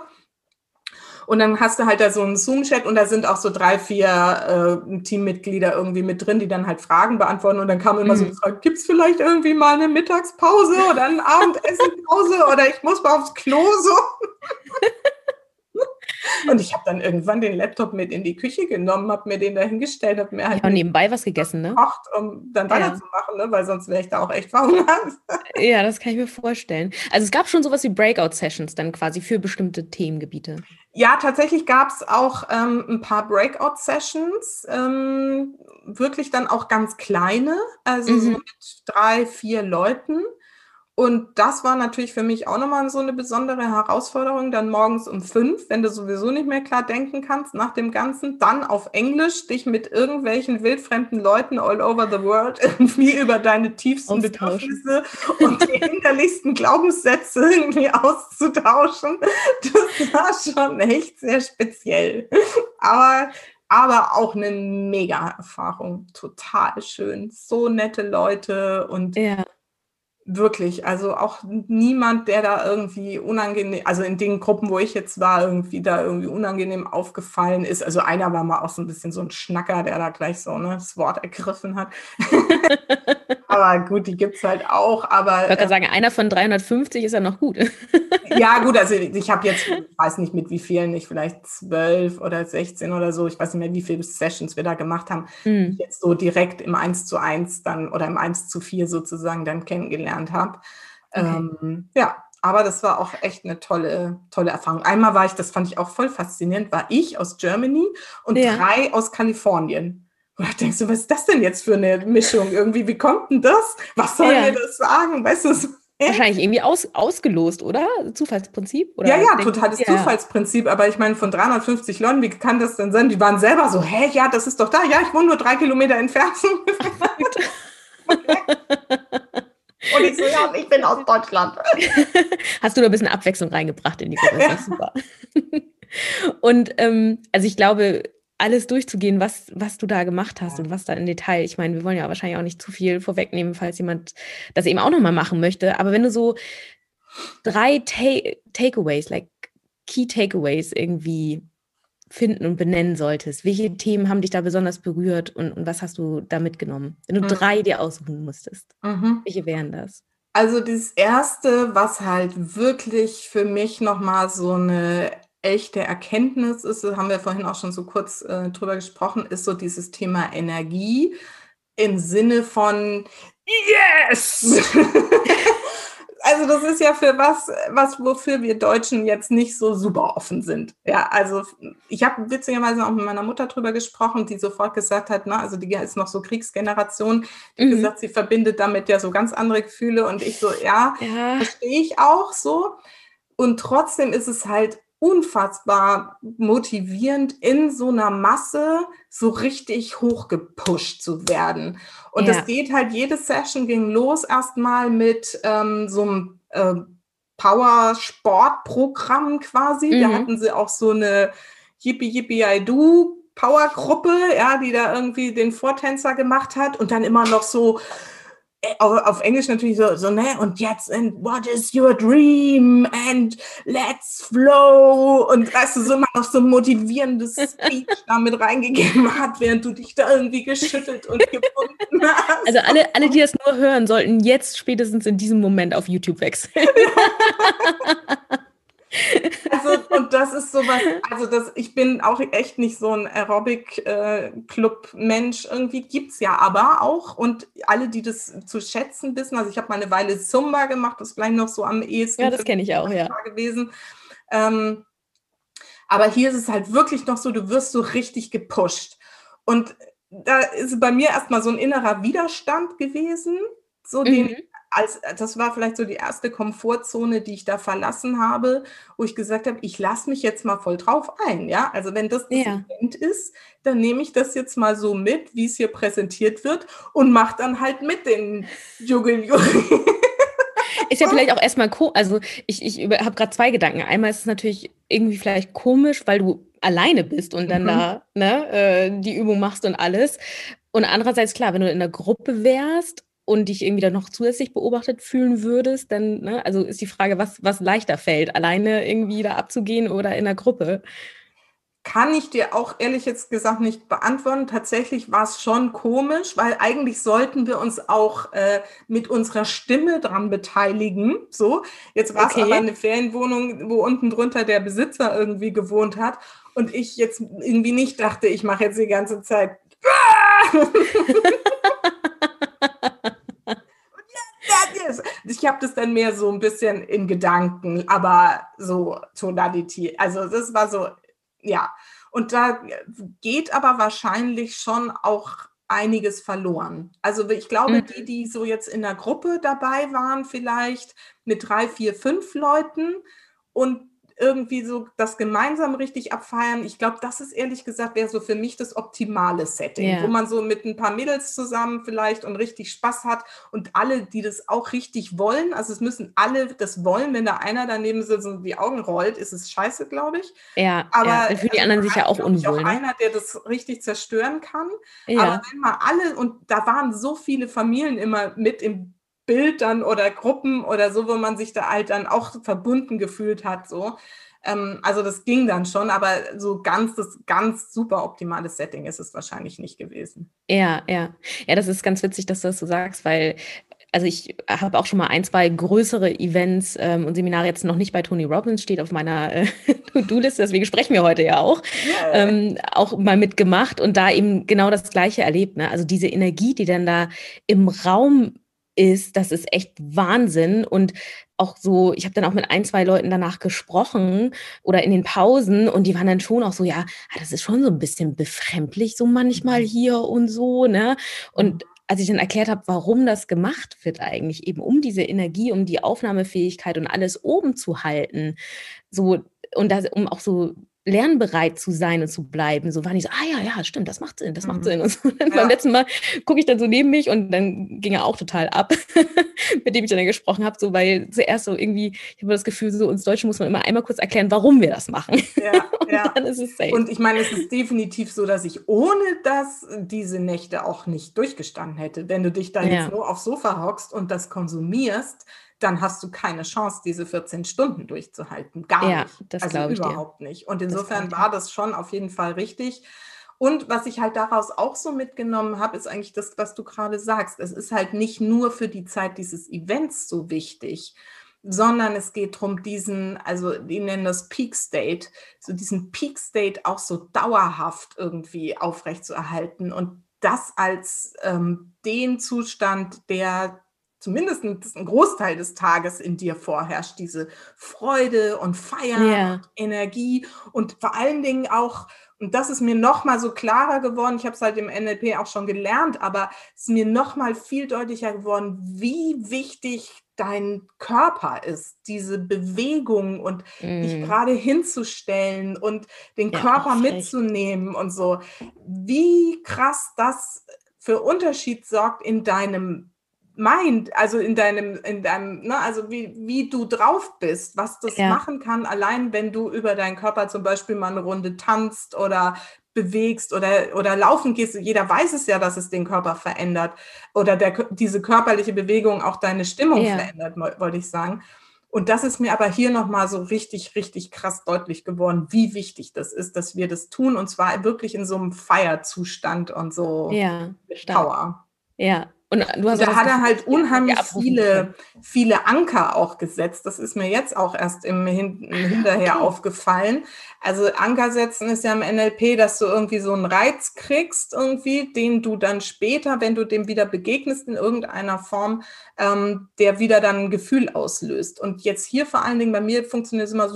Und dann hast du halt da so einen Zoom-Chat und da sind auch so drei, vier äh, Teammitglieder irgendwie mit drin, die dann halt Fragen beantworten. Und dann kam immer mhm. so die Frage, gibt es vielleicht irgendwie mal eine Mittagspause oder eine Abendessenpause oder ich muss mal aufs Klo so? Und ich habe dann irgendwann den Laptop mit in die Küche genommen, habe mir den da hingestellt, habe mir halt ja, nebenbei was gegessen, ne? Gekocht, um dann weiterzumachen, ja. ne? weil sonst wäre ich da auch echt verhungert. Ja, das kann ich mir vorstellen. Also es gab schon sowas wie Breakout-Sessions dann quasi für bestimmte Themengebiete. Ja, tatsächlich gab es auch ähm, ein paar Breakout-Sessions, ähm, wirklich dann auch ganz kleine, also mhm. so mit drei, vier Leuten. Und das war natürlich für mich auch nochmal so eine besondere Herausforderung, dann morgens um fünf, wenn du sowieso nicht mehr klar denken kannst nach dem Ganzen, dann auf Englisch dich mit irgendwelchen wildfremden Leuten all over the world irgendwie über deine tiefsten Bedürfnisse und die hinterlichsten Glaubenssätze irgendwie auszutauschen. Das war schon echt sehr speziell. Aber aber auch eine mega Erfahrung. Total schön. So nette Leute und ja. Wirklich, also auch niemand, der da irgendwie unangenehm, also in den Gruppen, wo ich jetzt war, irgendwie da irgendwie unangenehm aufgefallen ist. Also einer war mal auch so ein bisschen so ein Schnacker, der da gleich so ne, das Wort ergriffen hat. aber gut, die gibt es halt auch. Aber, ich würde äh, sagen, einer von 350 ist ja noch gut. ja, gut, also ich habe jetzt, ich weiß nicht mit wie vielen, nicht vielleicht zwölf oder 16 oder so, ich weiß nicht mehr, wie viele Sessions wir da gemacht haben, mhm. jetzt so direkt im 1 zu 1 dann oder im 1 zu 4 sozusagen dann kennengelernt kennengelernt habe. Okay. Ähm, ja, aber das war auch echt eine tolle, tolle Erfahrung. Einmal war ich, das fand ich auch voll faszinierend, war ich aus Germany und ja. drei aus Kalifornien. Und da denkst du, was ist das denn jetzt für eine Mischung? Irgendwie, wie kommt denn das? Was soll ja. mir das sagen? Weißt du, so, Wahrscheinlich irgendwie aus, ausgelost, oder? Zufallsprinzip? Oder ja, ja, totales ja. Zufallsprinzip. Aber ich meine, von 350 Leuten, wie kann das denn sein? Die waren selber so, hä, ja, das ist doch da. Ja, ich wohne nur drei Kilometer entfernt. Und ich so, ja, ich bin aus Deutschland. Hast du da ein bisschen Abwechslung reingebracht in die Gruppe? Ist super. Und ähm, also ich glaube, alles durchzugehen, was, was du da gemacht hast und was da im Detail. Ich meine, wir wollen ja wahrscheinlich auch nicht zu viel vorwegnehmen, falls jemand das eben auch nochmal machen möchte. Aber wenn du so drei Ta Takeaways, like Key Takeaways irgendwie finden und benennen solltest? Welche Themen haben dich da besonders berührt und, und was hast du da mitgenommen? Wenn du mhm. drei dir aussuchen musstest, mhm. welche wären das? Also das Erste, was halt wirklich für mich nochmal so eine echte Erkenntnis ist, das haben wir vorhin auch schon so kurz äh, drüber gesprochen, ist so dieses Thema Energie im Sinne von Yes! also das ist ja für was, was wofür wir Deutschen jetzt nicht so super offen sind. Ja, also ich habe witzigerweise auch mit meiner Mutter drüber gesprochen, die sofort gesagt hat, na, also die ist noch so Kriegsgeneration, die mhm. gesagt, sie verbindet damit ja so ganz andere Gefühle und ich so, ja, ja. verstehe ich auch so. Und trotzdem ist es halt unfassbar motivierend, in so einer Masse so richtig hochgepusht zu werden. Und ja. das geht halt, jede Session ging los erstmal mit ähm, so einem äh, Power-Sport-Programm quasi. Mhm. Da hatten sie auch so eine Yippie Yippie I Do Power-Gruppe, ja, die da irgendwie den Vortänzer gemacht hat und dann immer noch so auf, auf, Englisch natürlich so, so, ne, und jetzt, and what is your dream? And let's flow. Und weißt du, so immer noch so ein motivierendes Speech da mit reingegeben hat, während du dich da irgendwie geschüttelt und gebunden hast. Also alle, alle, die das nur hören, sollten jetzt spätestens in diesem Moment auf YouTube wechseln. Also, und das ist sowas, also das, ich bin auch echt nicht so ein Aerobic-Club-Mensch. Irgendwie gibt es ja aber auch. Und alle, die das zu schätzen wissen, also ich habe mal eine Weile Zumba gemacht, das ist vielleicht noch so am ehesten. Ja, das kenne ich auch, ja. Gewesen. Ähm, aber hier ist es halt wirklich noch so, du wirst so richtig gepusht. Und da ist bei mir erstmal so ein innerer Widerstand gewesen, so mhm. den als, das war vielleicht so die erste Komfortzone, die ich da verlassen habe, wo ich gesagt habe, ich lasse mich jetzt mal voll drauf ein. Ja, also wenn das das ja. Event ist, dann nehme ich das jetzt mal so mit, wie es hier präsentiert wird und mache dann halt mit den Juggel Ist ja vielleicht auch erstmal, also ich, ich habe gerade zwei Gedanken. Einmal ist es natürlich irgendwie vielleicht komisch, weil du alleine bist und dann mhm. da ne, äh, die Übung machst und alles. Und andererseits, klar, wenn du in der Gruppe wärst und dich irgendwie dann noch zusätzlich beobachtet fühlen würdest, dann, ne, also ist die Frage, was, was leichter fällt, alleine irgendwie da abzugehen oder in der Gruppe? kann ich dir auch ehrlich jetzt gesagt nicht beantworten. Tatsächlich war es schon komisch, weil eigentlich sollten wir uns auch äh, mit unserer Stimme dran beteiligen. So, jetzt war es okay. aber eine Ferienwohnung, wo unten drunter der Besitzer irgendwie gewohnt hat und ich jetzt irgendwie nicht dachte, ich mache jetzt die ganze Zeit. ich habe das dann mehr so ein bisschen in Gedanken, aber so Tonalität. Also das war so, ja. Und da geht aber wahrscheinlich schon auch einiges verloren. Also ich glaube, mhm. die, die so jetzt in der Gruppe dabei waren, vielleicht mit drei, vier, fünf Leuten und irgendwie so das gemeinsam richtig abfeiern. Ich glaube, das ist ehrlich gesagt, wäre so für mich das optimale Setting, ja. wo man so mit ein paar Mädels zusammen vielleicht und richtig Spaß hat und alle, die das auch richtig wollen, also es müssen alle das wollen, wenn da einer daneben sitzt und die Augen rollt, ist es scheiße, glaube ich. Ja, aber ja. für die anderen sich ja auch unwohl. Auch ne? einer, der das richtig zerstören kann. Ja. Aber wenn mal alle, und da waren so viele Familien immer mit im Bild dann oder Gruppen oder so, wo man sich da halt dann auch verbunden gefühlt hat, so. Ähm, also das ging dann schon, aber so ganz das ganz super optimale Setting ist es wahrscheinlich nicht gewesen. Ja, ja. Ja, das ist ganz witzig, dass du das so sagst, weil also ich habe auch schon mal ein, zwei größere Events ähm, und Seminare jetzt noch nicht bei Tony Robbins, steht auf meiner äh, To-Do-Liste, deswegen sprechen wir heute ja auch, ähm, auch mal mitgemacht und da eben genau das Gleiche erlebt. Ne? Also diese Energie, die dann da im Raum ist, das ist echt Wahnsinn. Und auch so, ich habe dann auch mit ein, zwei Leuten danach gesprochen oder in den Pausen und die waren dann schon auch so, ja, ah, das ist schon so ein bisschen befremdlich, so manchmal mhm. hier und so, ne? Und als ich dann erklärt habe, warum das gemacht wird eigentlich, eben um diese Energie, um die Aufnahmefähigkeit und alles oben zu halten, so und das, um auch so lernbereit zu sein und zu bleiben. So waren die so, ah ja, ja, stimmt, das macht Sinn, das macht mhm. Sinn. Und so, ja. beim letzten Mal gucke ich dann so neben mich und dann ging er auch total ab, mit dem ich dann gesprochen habe, so weil zuerst so irgendwie, ich habe das Gefühl, so uns Deutschen muss man immer einmal kurz erklären, warum wir das machen. Ja, und ja. dann ist es safe. Und ich meine, es ist definitiv so, dass ich ohne das diese Nächte auch nicht durchgestanden hätte. Wenn du dich da ja. jetzt nur aufs Sofa hockst und das konsumierst, dann hast du keine Chance, diese 14 Stunden durchzuhalten. Gar ja, nicht. Das also überhaupt dir. nicht. Und insofern das war das schon auf jeden Fall richtig. Und was ich halt daraus auch so mitgenommen habe, ist eigentlich das, was du gerade sagst. Es ist halt nicht nur für die Zeit dieses Events so wichtig, sondern es geht darum, diesen, also die nennen das Peak State, so diesen Peak State auch so dauerhaft irgendwie aufrechtzuerhalten und das als ähm, den Zustand, der zumindest ein Großteil des Tages in dir vorherrscht, diese Freude und Feier yeah. und Energie und vor allen Dingen auch, und das ist mir noch mal so klarer geworden, ich habe es halt im NLP auch schon gelernt, aber es ist mir noch mal viel deutlicher geworden, wie wichtig dein Körper ist, diese Bewegung und mm. dich gerade hinzustellen und den ja, Körper mitzunehmen und so, wie krass das für Unterschied sorgt in deinem meint, also in deinem, in deinem, ne, also wie, wie du drauf bist, was das ja. machen kann, allein wenn du über deinen Körper zum Beispiel mal eine Runde tanzt oder bewegst oder, oder laufen gehst. Jeder weiß es ja, dass es den Körper verändert oder der, diese körperliche Bewegung auch deine Stimmung ja. verändert, wollte ich sagen. Und das ist mir aber hier nochmal so richtig, richtig krass deutlich geworden, wie wichtig das ist, dass wir das tun und zwar wirklich in so einem Feierzustand und so ja, Power. Ja, und du hast da hat er halt unheimlich viele, viele Anker auch gesetzt. Das ist mir jetzt auch erst im, Hin Hinterher okay. aufgefallen. Also Anker setzen ist ja im NLP, dass du irgendwie so einen Reiz kriegst, irgendwie, den du dann später, wenn du dem wieder begegnest in irgendeiner Form, ähm, der wieder dann ein Gefühl auslöst. Und jetzt hier vor allen Dingen bei mir funktioniert es immer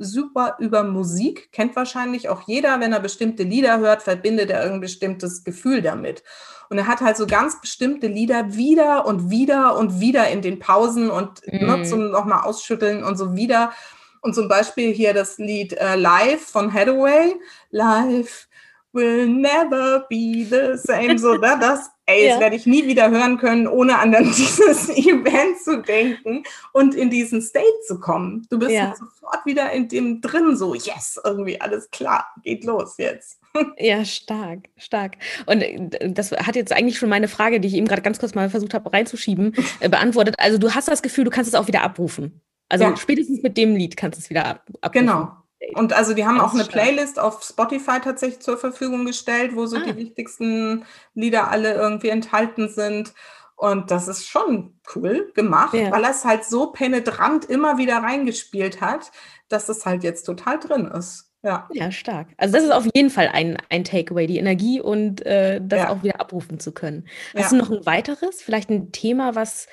super über Musik. Kennt wahrscheinlich auch jeder, wenn er bestimmte Lieder hört, verbindet er irgendein bestimmtes Gefühl damit. Und er hat halt so ganz bestimmte Lieder wieder und wieder und wieder in den Pausen und ne, mhm. zum nochmal ausschütteln und so wieder. Und zum Beispiel hier das Lied äh, Live von Hathaway. Life will never be the same. So, ne, das, ey, ja. das werde ich nie wieder hören können, ohne an dieses Event zu denken und in diesen State zu kommen. Du bist ja. sofort wieder in dem drin, so, yes, irgendwie alles klar, geht los jetzt. Ja, stark, stark. Und äh, das hat jetzt eigentlich schon meine Frage, die ich eben gerade ganz kurz mal versucht habe reinzuschieben, äh, beantwortet. Also du hast das Gefühl, du kannst es auch wieder abrufen. Also ja. spätestens mit dem Lied kannst du es wieder abrufen. Genau. Und also die haben auch eine. Playlist auf Spotify tatsächlich zur Verfügung gestellt, wo so Ah. die wichtigsten Lieder alle irgendwie enthalten sind. Und das ist schon cool gemacht, Ja. weil er es halt so penetrant immer wieder reingespielt hat, dass es halt jetzt total drin ist. Ja. Ja, stark. Also das ist auf jeden Fall ein, ein Takeaway, die Energie und äh, das Ja. auch wieder abrufen zu können. Hast du noch ein weiteres, vielleicht ein Thema, was,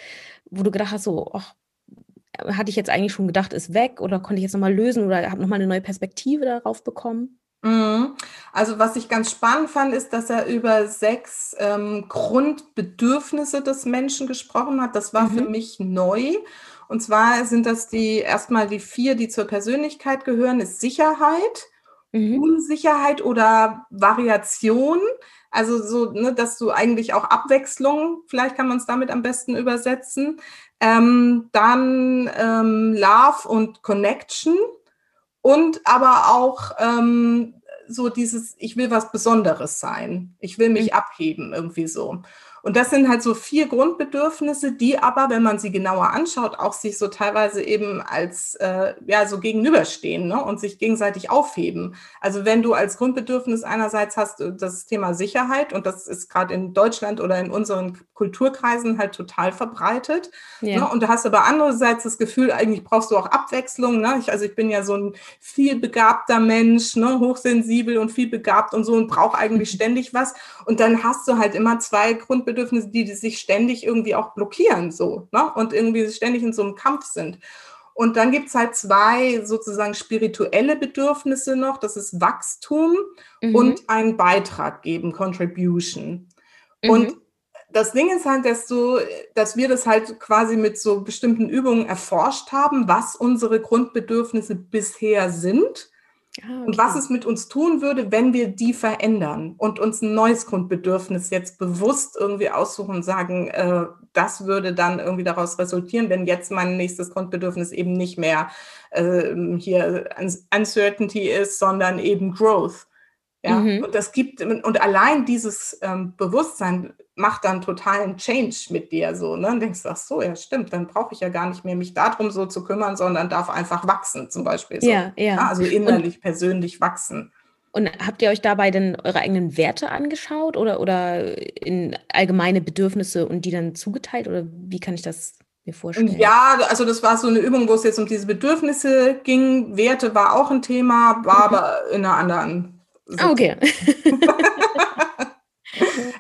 wo du gedacht hast, so, ach, hatte ich jetzt eigentlich schon gedacht, ist weg oder konnte ich jetzt nochmal lösen oder habe nochmal eine neue Perspektive darauf bekommen? Mhm. Also was ich ganz spannend fand, ist, dass er über sechs ähm, Grundbedürfnisse des Menschen gesprochen hat. Das war für Mhm. mich neu. Und zwar sind das die erstmal die vier, die zur Persönlichkeit gehören, ist Sicherheit, Mhm. Unsicherheit oder Variation. Also so, ne, dass du eigentlich auch Abwechslung, vielleicht kann man es damit am besten übersetzen. Ähm, dann ähm, Love und Connection und aber auch ähm, so dieses, ich will was Besonderes sein. Ich will mich Mhm. abheben, irgendwie so. Und das sind halt so vier Grundbedürfnisse, die aber, wenn man sie genauer anschaut, auch sich so teilweise eben als, äh, ja, so gegenüberstehen ne? und sich gegenseitig aufheben. Also wenn du als Grundbedürfnis einerseits hast äh, das Thema Sicherheit und das ist gerade in Deutschland oder in unseren Kulturkreisen halt total verbreitet. Ja. Ne? Und du hast aber andererseits das Gefühl, eigentlich brauchst du auch Abwechslung. Ne? Ich, also ich bin ja so ein viel begabter Mensch, ne? hochsensibel und viel begabt und so und brauche eigentlich ständig was. Und dann hast du halt immer zwei Grundbedürfnisse, die, die sich ständig irgendwie auch blockieren so ne? und irgendwie ständig in so einem Kampf sind. Und dann gibt es halt zwei sozusagen spirituelle Bedürfnisse noch. Das ist Wachstum Mhm. und einen Beitrag geben, Contribution. Mhm. Und das Ding ist halt, dass, du, dass wir das halt quasi mit so bestimmten Übungen erforscht haben, was unsere Grundbedürfnisse bisher sind Ah, und was okay. es mit uns tun würde, wenn wir die verändern und uns ein neues Grundbedürfnis jetzt bewusst irgendwie aussuchen und sagen, äh, das würde dann irgendwie daraus resultieren, wenn jetzt mein nächstes Grundbedürfnis eben nicht mehr äh, hier Uncertainty ist, sondern eben Growth. Ja, Mhm. und das gibt, und allein dieses ähm, Bewusstsein macht dann totalen Change mit dir so, ne? Und denkst, ach so, ja, stimmt, dann brauche ich ja gar nicht mehr mich darum so zu kümmern, sondern darf einfach wachsen, zum Beispiel so. Ja, ja. Also innerlich, persönlich wachsen. Und habt ihr euch dabei denn eure eigenen Werte angeschaut oder, oder in allgemeine Bedürfnisse und die dann zugeteilt? Oder wie kann ich das mir vorstellen? Ja, also das war so eine Übung, wo es jetzt um diese Bedürfnisse ging. Werte war auch ein Thema, war Mhm. aber in einer anderen. Ah, okay.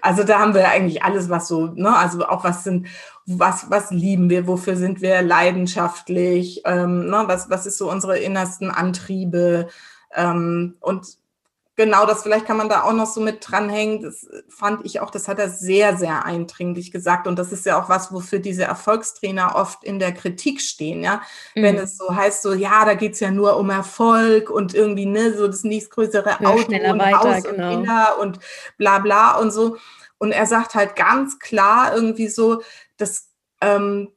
Also da haben wir eigentlich alles, was so, ne, also auch was sind, was, was lieben wir, wofür sind wir leidenschaftlich, ähm, ne, was, was ist so unsere innersten Antriebe ähm, und genau das, vielleicht kann man da auch noch so mit dranhängen, das fand ich auch, das hat er sehr, sehr eindringlich gesagt und das ist ja auch was, wofür diese Erfolgstrainer oft in der Kritik stehen, ja, wenn Mhm. es so heißt, so, ja, da geht's ja nur um Erfolg und irgendwie, ne, so das nächstgrößere Höher, Auto und weiter, Haus genau. und Kinder und bla bla und so. Und er sagt halt ganz klar irgendwie so, dass ähm,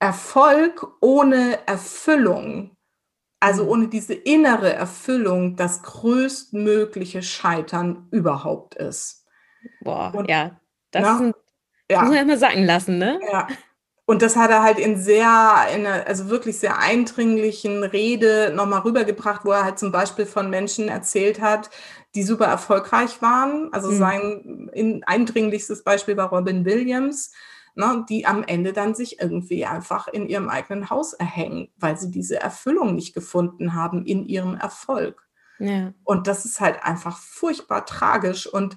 Erfolg ohne Erfüllung, also Mhm. ohne diese innere Erfüllung, das größtmögliche Scheitern überhaupt ist. Boah, Und, ja. Das, ne? ist ein, das muss man Ja, erstmal sacken lassen, ne? ja. Und das hat er halt in sehr, in einer, also wirklich sehr eindringlichen Rede nochmal rübergebracht, wo er halt zum Beispiel von Menschen erzählt hat, die super erfolgreich waren. Also Mhm. sein in, eindringlichstes Beispiel war Robin Williams, ne, die am Ende dann sich irgendwie einfach in ihrem eigenen Haus erhängen, weil sie diese Erfüllung nicht gefunden haben in ihrem Erfolg. Ja. Und das ist halt einfach furchtbar tragisch und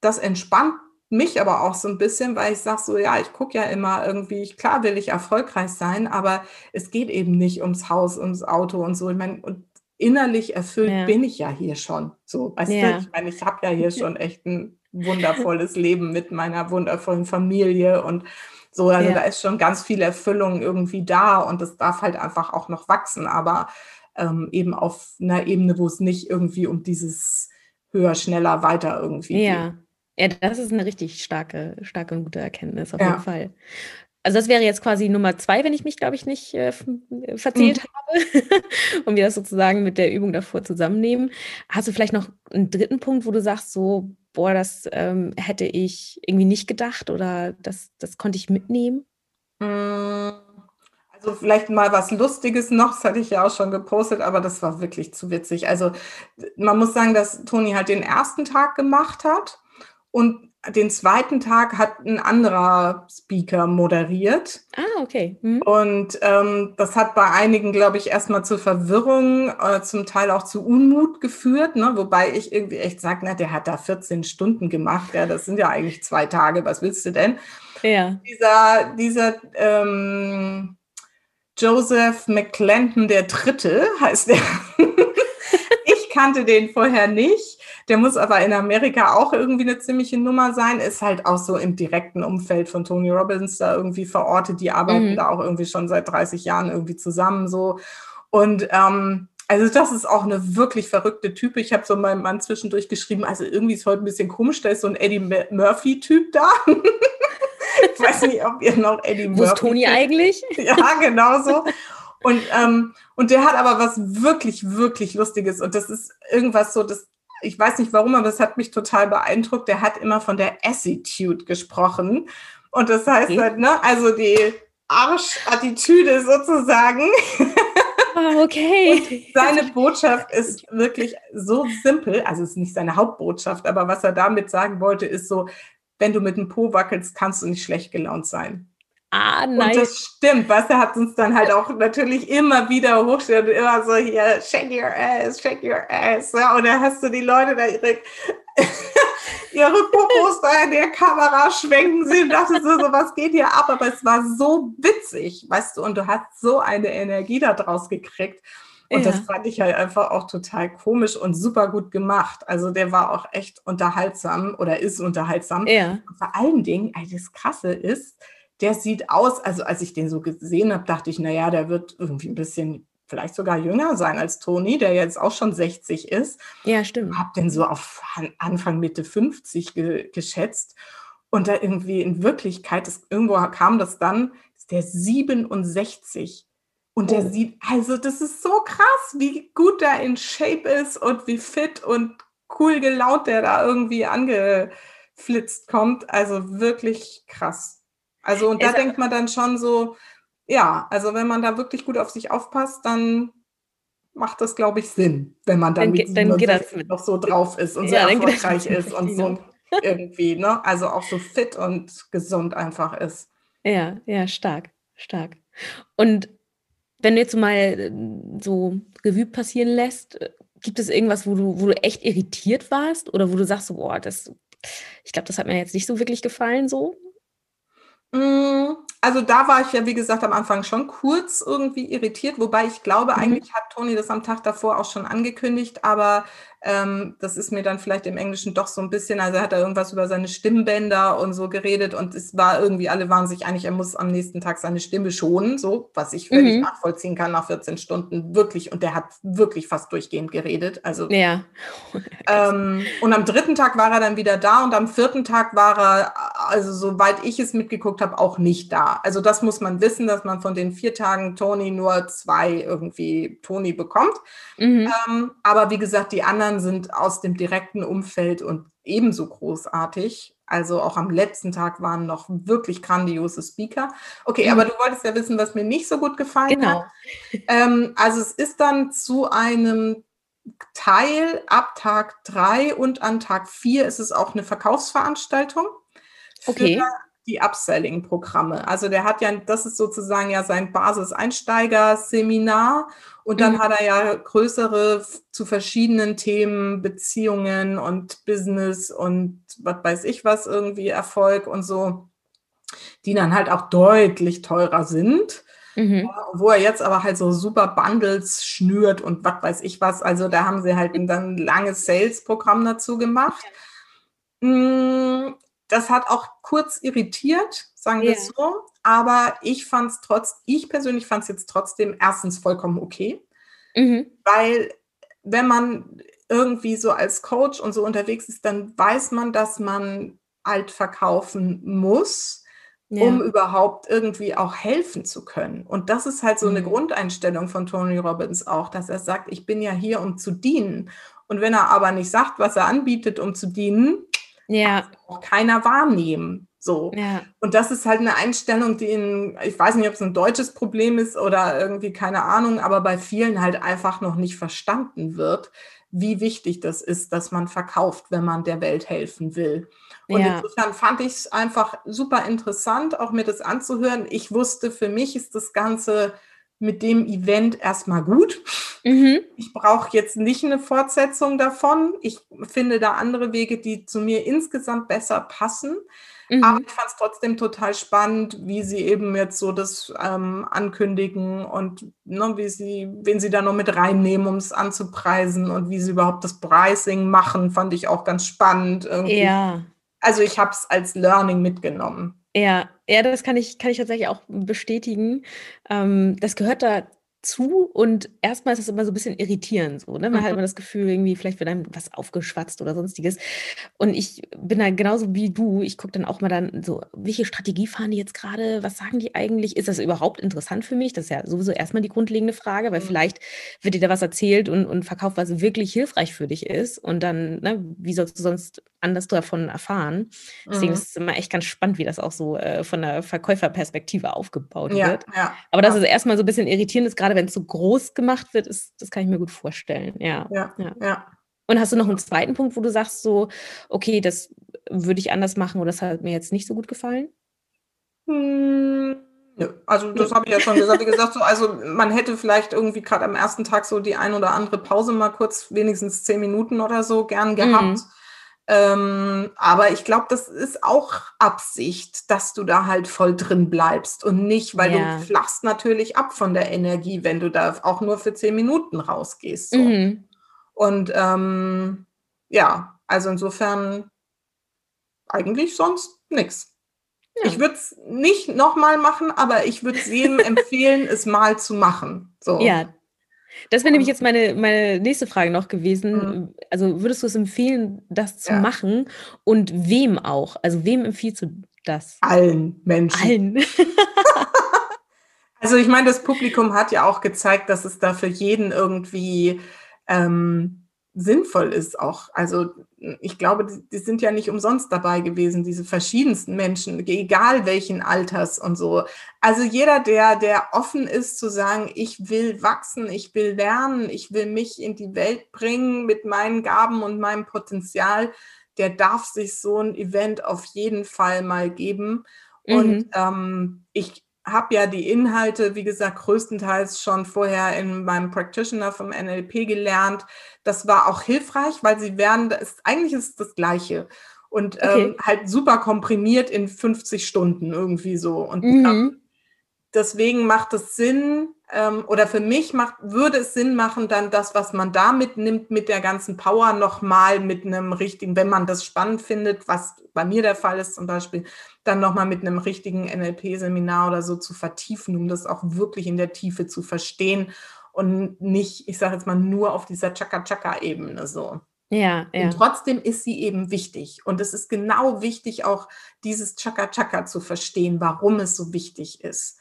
das entspannt mich aber auch so ein bisschen, weil ich sage so, ja, ich gucke ja immer irgendwie, ich, klar will ich erfolgreich sein, aber es geht eben nicht ums Haus, ums Auto und so. Ich meine, und innerlich erfüllt Ja. bin ich ja hier schon. So, weißt du, Ja. ich meine, ich habe ja hier schon echt ein wundervolles Leben mit meiner wundervollen Familie und so, also Ja. da ist schon ganz viel Erfüllung irgendwie da und das darf halt einfach auch noch wachsen, aber ähm, eben auf einer Ebene, wo es nicht irgendwie um dieses höher, schneller, weiter irgendwie geht. Ja. Ja, das ist eine richtig starke, starke und gute Erkenntnis, auf jeden Ja. Fall. Also das wäre jetzt quasi Nummer zwei, wenn ich mich, glaube ich, nicht äh, verzählt Mhm. habe und wir das sozusagen mit der Übung davor zusammennehmen. Hast du vielleicht noch einen dritten Punkt, wo du sagst, so, boah, das ähm, hätte ich irgendwie nicht gedacht oder das, das konnte ich mitnehmen? Mm, Also vielleicht mal was Lustiges noch, das hatte ich ja auch schon gepostet, aber das war wirklich zu witzig. Also man muss sagen, dass Toni halt den ersten Tag gemacht hat und den zweiten Tag hat ein anderer Speaker moderiert. Ah, okay. Mhm. Und ähm, das hat bei einigen, glaube ich, erstmal zu Verwirrung, äh, zum Teil auch zu Unmut geführt, ne? wobei ich irgendwie echt sage, na, der hat da 14 Stunden gemacht, ja, das sind ja eigentlich zwei Tage, was willst du denn? Ja. Dieser, dieser ähm, Joseph McClendon der Dritte heißt der. ich kannte den vorher nicht der muss aber in Amerika auch irgendwie eine ziemliche Nummer sein, ist halt auch so im direkten Umfeld von Tony Robbins da irgendwie verortet. Die arbeiten mhm. da auch irgendwie schon seit 30 Jahren irgendwie zusammen so. Und ähm, also das ist auch eine wirklich verrückte Type. Ich habe so meinem Mann zwischendurch geschrieben, also irgendwie ist heute ein bisschen komisch, da ist so ein Eddie Murphy-Typ da. ich weiß nicht, ob ihr noch Eddie Murphy... Wo ist Toni eigentlich? Ja, genau so. Und, ähm, und der hat aber was wirklich, wirklich Lustiges. Und das ist irgendwas so, das ich weiß nicht warum, aber es hat mich total beeindruckt. Der hat immer von der Attitude gesprochen. Und das heißt okay. halt, ne, also die Arschattitüde sozusagen. Ah, okay. Und seine Botschaft ist wirklich so simpel. Also es ist nicht seine Hauptbotschaft, aber was er damit sagen wollte, ist so, wenn du mit dem Po wackelst, kannst du nicht schlecht gelaunt sein. Ah, nein. Und das stimmt, was er hat uns dann halt auch natürlich immer wieder und immer so hier, shake your ass, shake your ass. Ja, und dann hast du die Leute da ihre, ihre Popos da in der Kamera schwenken sehen und dachte so, so, was geht hier ab? Aber es war so witzig, weißt du, und du hast so eine Energie daraus gekriegt. Und ja. das fand ich halt einfach auch total komisch und super gut gemacht. Also der war auch echt unterhaltsam oder ist unterhaltsam. Ja. Und vor allen Dingen, also das Krasse ist, der sieht aus, also als ich den so gesehen habe, dachte ich, naja, der wird irgendwie ein bisschen vielleicht sogar jünger sein als Toni, der jetzt auch schon 60 ist. Ja, stimmt. Hab den so auf Anfang Mitte 50 ge geschätzt. Und da irgendwie in Wirklichkeit, das, irgendwo kam das dann, ist der 67. Und der oh. sieht, also das ist so krass, wie gut der in Shape ist und wie fit und cool gelaunt der da irgendwie angeflitzt kommt. Also wirklich krass. Also und da denkt man dann schon so, ja, also wenn man da wirklich gut auf sich aufpasst, dann macht das, glaube ich, Sinn, wenn man dann, dann, dann geht das mit. noch so drauf ist und ja, so erfolgreich ist und so irgendwie, ne? Also auch so fit und gesund einfach ist. Ja, ja, stark, stark. Und wenn du jetzt mal äh, so Revue passieren lässt, äh, gibt es irgendwas, wo du, wo du echt irritiert warst oder wo du sagst, boah, das, ich glaube, das hat mir jetzt nicht so wirklich gefallen so? Mm, also da war ich ja, wie gesagt, am Anfang schon kurz irgendwie irritiert, wobei ich glaube, mhm. eigentlich hat Toni das am Tag davor auch schon angekündigt, aber ähm, das ist mir dann vielleicht im Englischen doch so ein bisschen, also er hat da irgendwas über seine Stimmbänder und so geredet und es war irgendwie, alle waren sich einig, er muss am nächsten Tag seine Stimme schonen, so, was ich völlig mhm. nachvollziehen kann nach 14 Stunden, wirklich, und der hat wirklich fast durchgehend geredet, also. Ja. ähm, und am dritten Tag war er dann wieder da und am vierten Tag war er, also soweit ich es mitgeguckt habe, auch nicht da. Also das muss man wissen, dass man von den vier Tagen Toni nur zwei irgendwie Toni bekommt. Mhm. Ähm, aber wie gesagt, die anderen anderen sind aus dem direkten Umfeld und ebenso großartig. Also auch am letzten Tag waren noch wirklich grandiose Speaker. Okay, mhm. aber du wolltest ja wissen, was mir nicht so gut gefallen genau. hat. Ähm, also es ist dann zu einem Teil ab Tag drei und an Tag vier ist es auch eine Verkaufsveranstaltung. Okay die Upselling-Programme. Also der hat ja, das ist sozusagen ja sein Basis-Einsteiger-Seminar und dann mhm. hat er ja größere zu verschiedenen Themen, Beziehungen und Business und was weiß ich was, irgendwie Erfolg und so, die dann halt auch deutlich teurer sind. Mhm. Wo er jetzt aber halt so super Bundles schnürt und was weiß ich was. Also da haben sie halt ein dann langes Sales-Programm dazu gemacht. Mm, das hat auch kurz irritiert, sagen wir yeah. so. Aber ich fand es trotz, ich persönlich fand es jetzt trotzdem erstens vollkommen okay. Mhm. Weil wenn man irgendwie so als Coach und so unterwegs ist, dann weiß man, dass man halt verkaufen muss, ja. um überhaupt irgendwie auch helfen zu können. Und das ist halt so eine mhm. Grundeinstellung von Tony Robbins auch, dass er sagt, ich bin ja hier, um zu dienen. Und wenn er aber nicht sagt, was er anbietet, um zu dienen, ja. auch keiner wahrnehmen. So. Ja. Und das ist halt eine Einstellung, die in, ich weiß nicht, ob es ein deutsches Problem ist oder irgendwie keine Ahnung, aber bei vielen halt einfach noch nicht verstanden wird, wie wichtig das ist, dass man verkauft, wenn man der Welt helfen will. Und ja. insofern fand ich es einfach super interessant, auch mir das anzuhören. Ich wusste, für mich ist das Ganze mit dem Event erstmal gut. Mhm. Ich brauche jetzt nicht eine Fortsetzung davon. Ich finde da andere Wege, die zu mir insgesamt besser passen. Mhm. Aber ich fand es trotzdem total spannend, wie sie eben jetzt so das ähm, ankündigen und ne, wie sie, wen sie da noch mit reinnehmen, um es anzupreisen und wie sie überhaupt das Pricing machen, fand ich auch ganz spannend. Irgendwie. Ja. Also ich habe es als Learning mitgenommen. Ja, ja, das kann ich, kann ich tatsächlich auch bestätigen. Ähm, das gehört da zu und erstmal ist es immer so ein bisschen irritierend so, ne? Man hat mhm. immer das Gefühl, irgendwie vielleicht wird einem was aufgeschwatzt oder sonstiges. Und ich bin da genauso wie du. Ich gucke dann auch mal dann so, welche Strategie fahren die jetzt gerade? Was sagen die eigentlich? Ist das überhaupt interessant für mich? Das ist ja sowieso erstmal die grundlegende Frage, weil mhm. vielleicht wird dir da was erzählt und, und verkauft, was wirklich hilfreich für dich ist. Und dann, ne, wie sollst du sonst anders davon erfahren? Deswegen mhm. ist es immer echt ganz spannend, wie das auch so äh, von der Verkäuferperspektive aufgebaut ja, wird. Ja, Aber dass ja. es erstmal so ein bisschen irritierend ist, gerade wenn es so groß gemacht wird, ist, das kann ich mir gut vorstellen. Ja. ja, ja. ja. Und hast du noch einen zweiten Punkt, wo du sagst, so, okay, das würde ich anders machen oder das hat mir jetzt nicht so gut gefallen? Hm, also das habe ich ja schon gesagt. Wie gesagt, so, also man hätte vielleicht irgendwie gerade am ersten Tag so die ein oder andere Pause mal kurz, wenigstens zehn Minuten oder so gern gehabt. Mhm. Ähm, aber ich glaube, das ist auch Absicht, dass du da halt voll drin bleibst und nicht, weil ja. du flachst natürlich ab von der Energie, wenn du da auch nur für zehn Minuten rausgehst. So. Mhm. Und ähm, ja, also insofern eigentlich sonst nichts. Ja. Ich würde es nicht nochmal machen, aber ich würde es jedem empfehlen, es mal zu machen. So. Ja, das wäre nämlich jetzt meine, meine nächste Frage noch gewesen. Mhm. Also würdest du es empfehlen, das zu ja. machen und wem auch? Also wem empfiehlst du das? Allen Menschen. Allen. also ich meine, das Publikum hat ja auch gezeigt, dass es da für jeden irgendwie ähm, sinnvoll ist auch. Also ich glaube, die sind ja nicht umsonst dabei gewesen, diese verschiedensten Menschen, egal welchen Alters und so. Also jeder, der, der offen ist zu sagen, ich will wachsen, ich will lernen, ich will mich in die Welt bringen mit meinen Gaben und meinem Potenzial, der darf sich so ein Event auf jeden Fall mal geben. Mhm. Und ähm, ich habe ja die Inhalte, wie gesagt, größtenteils schon vorher in meinem Practitioner vom NLP gelernt. Das war auch hilfreich, weil sie werden, ist, eigentlich ist es das Gleiche. Und okay. ähm, halt super komprimiert in 50 Stunden irgendwie so. Und mhm. ähm, deswegen macht es Sinn, ähm, oder für mich macht, würde es Sinn machen, dann das, was man da mitnimmt, mit der ganzen Power nochmal mit einem richtigen, wenn man das spannend findet, was bei mir der Fall ist zum Beispiel, dann nochmal mit einem richtigen NLP-Seminar oder so zu vertiefen, um das auch wirklich in der Tiefe zu verstehen und nicht, ich sage jetzt mal, nur auf dieser Chaka-Chaka-Ebene so. Ja, ja. Und trotzdem ist sie eben wichtig. Und es ist genau wichtig, auch dieses Chaka-Chaka zu verstehen, warum es so wichtig ist.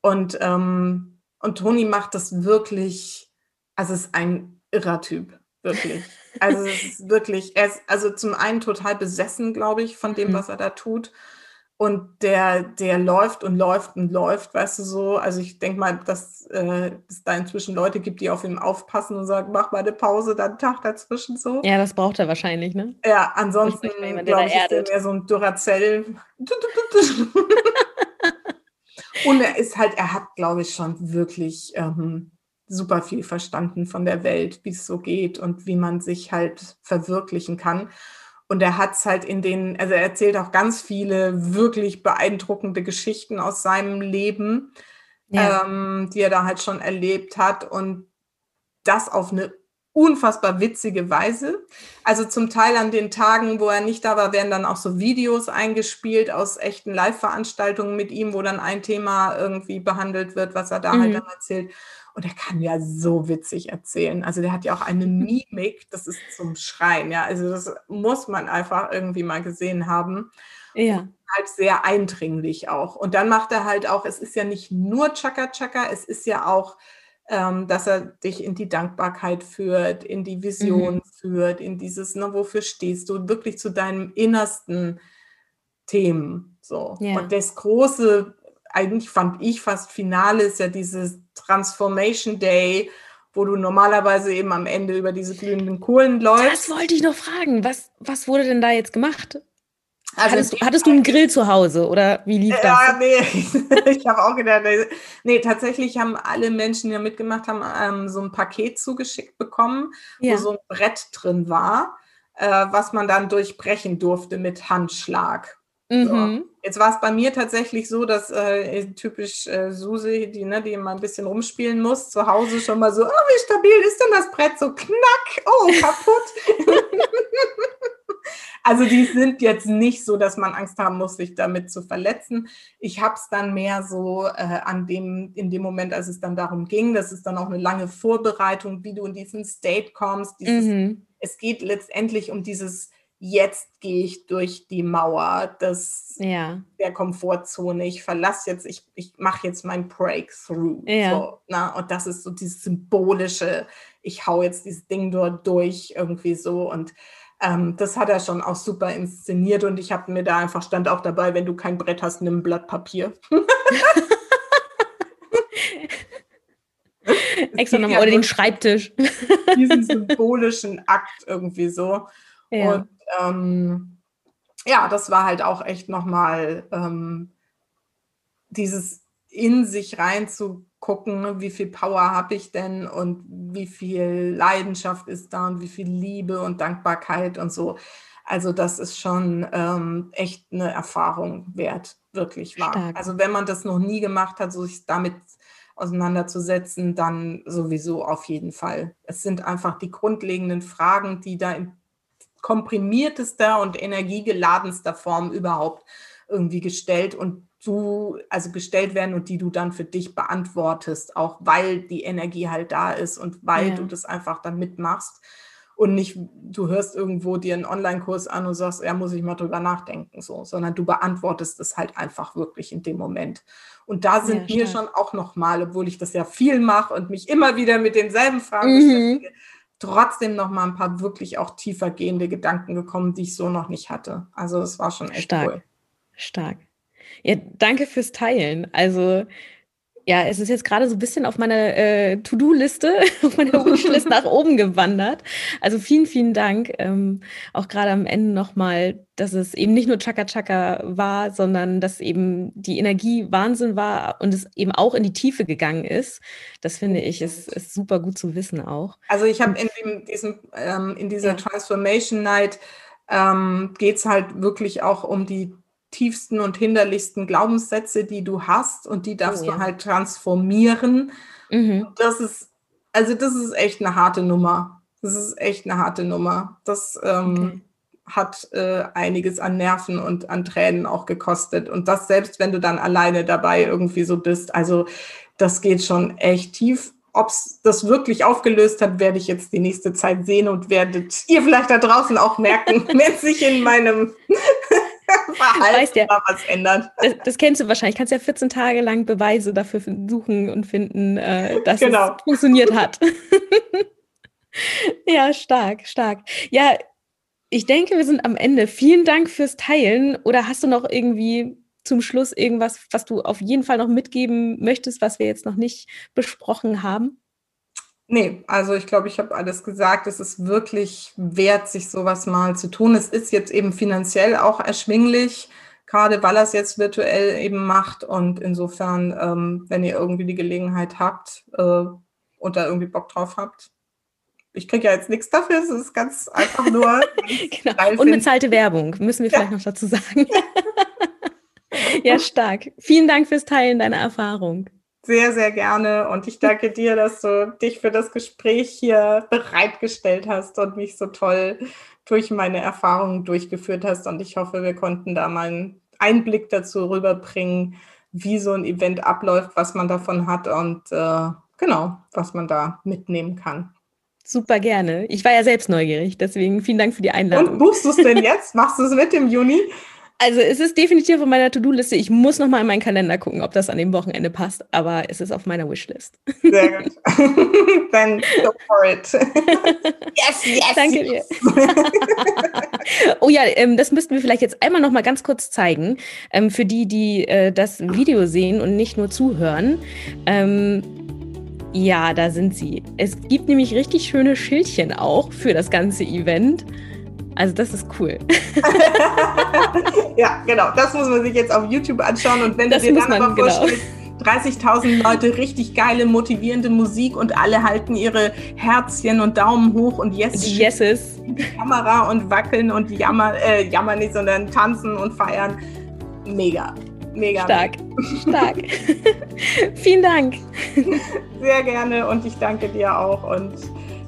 Und ähm, und Toni macht das wirklich, also ist ein irrer Typ, wirklich. Also es ist wirklich, er ist also zum einen total besessen, glaube ich, von dem, mhm. was er da tut. Und der, der läuft und läuft und läuft, weißt du so. Also ich denke mal, dass äh, es da inzwischen Leute gibt, die auf ihn aufpassen und sagen, mach mal eine Pause, dann einen Tag dazwischen so. Ja, das braucht er wahrscheinlich, ne? Ja, ansonsten glaube ich, ist er mehr so ein Duracell. Und er ist halt, er hat, glaube ich, schon wirklich ähm, super viel verstanden von der Welt, wie es so geht und wie man sich halt verwirklichen kann. Und er hat es halt in den, also er erzählt auch ganz viele wirklich beeindruckende Geschichten aus seinem Leben, ja. ähm, die er da halt schon erlebt hat. Und das auf eine unfassbar witzige Weise. Also zum Teil an den Tagen, wo er nicht da war, werden dann auch so Videos eingespielt aus echten Live-Veranstaltungen mit ihm, wo dann ein Thema irgendwie behandelt wird, was er da halt mhm. halt dann erzählt. Und er kann ja so witzig erzählen. Also der hat ja auch eine. Mimik, das ist zum Schreien. Ja, also das muss man einfach irgendwie mal gesehen haben. Ja. Und halt sehr eindringlich auch. Und dann macht er halt auch, es ist ja nicht nur Chaka Chaka, es ist ja auch ähm, dass er dich in die Dankbarkeit führt, in die Vision mhm. führt, in dieses, ne, wofür stehst du, wirklich zu deinem innersten Themen. So. Ja. Und das große, eigentlich fand ich fast Finale ist ja dieses Transformation Day, wo du normalerweise eben am Ende über diese glühenden Kohlen läufst. Das wollte ich noch fragen. Was, was wurde denn da jetzt gemacht? Also hattest, du, hattest du einen Grill zu Hause oder wie lief das? Ja, nee, ich habe auch gedacht, nee, tatsächlich haben alle Menschen, die da mitgemacht haben, ähm, so ein Paket zugeschickt bekommen, ja. wo so ein Brett drin war, äh, was man dann durchbrechen durfte mit Handschlag. Mhm. So. Jetzt war es bei mir tatsächlich so, dass äh, typisch äh, Susi, die, ne, die immer ein bisschen rumspielen muss, zu Hause schon mal so, oh, wie stabil ist denn das Brett? So knack, oh, kaputt. also die sind jetzt nicht so, dass man Angst haben muss, sich damit zu verletzen. Ich habe es dann mehr so äh, an dem, in dem Moment, als es dann darum ging, das ist dann auch eine lange Vorbereitung, wie du in diesen State kommst. Dieses, mhm. Es geht letztendlich um dieses jetzt gehe ich durch die Mauer des, ja. der Komfortzone. Ich verlasse jetzt, ich, ich mache jetzt mein Breakthrough. Ja. So, na, und das ist so dieses symbolische, ich hau jetzt dieses Ding dort durch, irgendwie so. Und ähm, das hat er schon auch super inszeniert. Und ich habe mir da einfach stand auch dabei, wenn du kein Brett hast, nimm ein Blatt Papier. Extra nochmal oder den Schreibtisch. diesen symbolischen Akt irgendwie so. Ja. Und ähm, ja, das war halt auch echt nochmal ähm, dieses in sich reinzugucken, wie viel Power habe ich denn und wie viel Leidenschaft ist da und wie viel Liebe und Dankbarkeit und so. Also das ist schon ähm, echt eine Erfahrung wert, wirklich wahr. Stark. Also wenn man das noch nie gemacht hat, so sich damit auseinanderzusetzen, dann sowieso auf jeden Fall. Es sind einfach die grundlegenden Fragen, die da in komprimiertester und energiegeladenster Form überhaupt irgendwie gestellt und du, also gestellt werden und die du dann für dich beantwortest, auch weil die Energie halt da ist und weil ja. du das einfach dann mitmachst und nicht, du hörst irgendwo dir einen Online-Kurs an und sagst, ja, muss ich mal drüber nachdenken, so, sondern du beantwortest es halt einfach wirklich in dem Moment. Und da sind ja, mir schon auch nochmal, obwohl ich das ja viel mache und mich immer wieder mit denselben Fragen mhm. beschäftige, trotzdem noch mal ein paar wirklich auch tiefer gehende Gedanken gekommen, die ich so noch nicht hatte. Also es war schon echt Stark. cool. Stark. Ja, danke fürs Teilen. Also ja, es ist jetzt gerade so ein bisschen auf meiner äh, To-Do-Liste, auf meiner Wunschliste nach oben gewandert. Also vielen, vielen Dank. Ähm, auch gerade am Ende nochmal, dass es eben nicht nur Chaka Chaka war, sondern dass eben die Energie Wahnsinn war und es eben auch in die Tiefe gegangen ist. Das finde ich, ist, ist super gut zu wissen auch. Also ich habe in, diesem, ähm, in dieser ja. Transformation Night ähm, geht es halt wirklich auch um die tiefsten und hinderlichsten Glaubenssätze, die du hast und die darfst oh, ja. du halt transformieren. Mhm. Das ist, also das ist echt eine harte Nummer. Das ist echt eine harte Nummer. Das ähm, okay. hat äh, einiges an Nerven und an Tränen auch gekostet. Und das selbst, wenn du dann alleine dabei irgendwie so bist. Also das geht schon echt tief. Ob es das wirklich aufgelöst hat, werde ich jetzt die nächste Zeit sehen und werdet ihr vielleicht da draußen auch merken, wenn sich in meinem weißt ja, was ändert. Das, das, kennst du wahrscheinlich. Kannst ja 14 Tage lang Beweise dafür suchen und finden, äh, dass genau. es funktioniert hat. ja, stark, stark. Ja, ich denke, wir sind am Ende. Vielen Dank fürs Teilen. Oder hast du noch irgendwie zum Schluss irgendwas, was du auf jeden Fall noch mitgeben möchtest, was wir jetzt noch nicht besprochen haben? Nee, also ich glaube, ich habe alles gesagt. Es ist wirklich wert, sich sowas mal zu tun. Es ist jetzt eben finanziell auch erschwinglich, gerade weil er es jetzt virtuell eben macht. Und insofern, ähm, wenn ihr irgendwie die Gelegenheit habt äh, und da irgendwie Bock drauf habt, ich kriege ja jetzt nichts dafür, es ist ganz einfach nur. genau. Unbezahlte Werbung, müssen wir vielleicht ja. noch dazu sagen. ja, stark. Vielen Dank fürs Teilen deiner Erfahrung sehr, sehr gerne. Und ich danke dir, dass du dich für das Gespräch hier bereitgestellt hast und mich so toll durch meine Erfahrungen durchgeführt hast. Und ich hoffe, wir konnten da mal einen Einblick dazu rüberbringen, wie so ein Event abläuft, was man davon hat und äh, genau, was man da mitnehmen kann. Super gerne. Ich war ja selbst neugierig, deswegen vielen Dank für die Einladung. Und buchst du es denn jetzt? Machst du es mit im Juni? Also es ist definitiv auf meiner To-Do-Liste. Ich muss noch mal in meinen Kalender gucken, ob das an dem Wochenende passt. Aber es ist auf meiner Wishlist. Sehr gut. Dann go for it. yes, yes. Danke dir. oh ja, ähm, das müssten wir vielleicht jetzt einmal noch mal ganz kurz zeigen. Ähm, für die, die äh, das Video sehen und nicht nur zuhören. Ähm, ja, da sind sie. Es gibt nämlich richtig schöne Schildchen auch für das ganze Event. Also das ist cool. ja, genau. Das muss man sich jetzt auf YouTube anschauen. Und wenn das du dir dann aber genau. vorstellst, 30.000 Leute, richtig geile, motivierende Musik und alle halten ihre Herzchen und Daumen hoch und yes, Yeses. Die Kamera und wackeln und jammern, äh, jammern nicht, sondern tanzen und feiern. Mega. Mega. Stark. Stark. Vielen Dank. Sehr gerne und ich danke dir auch. Und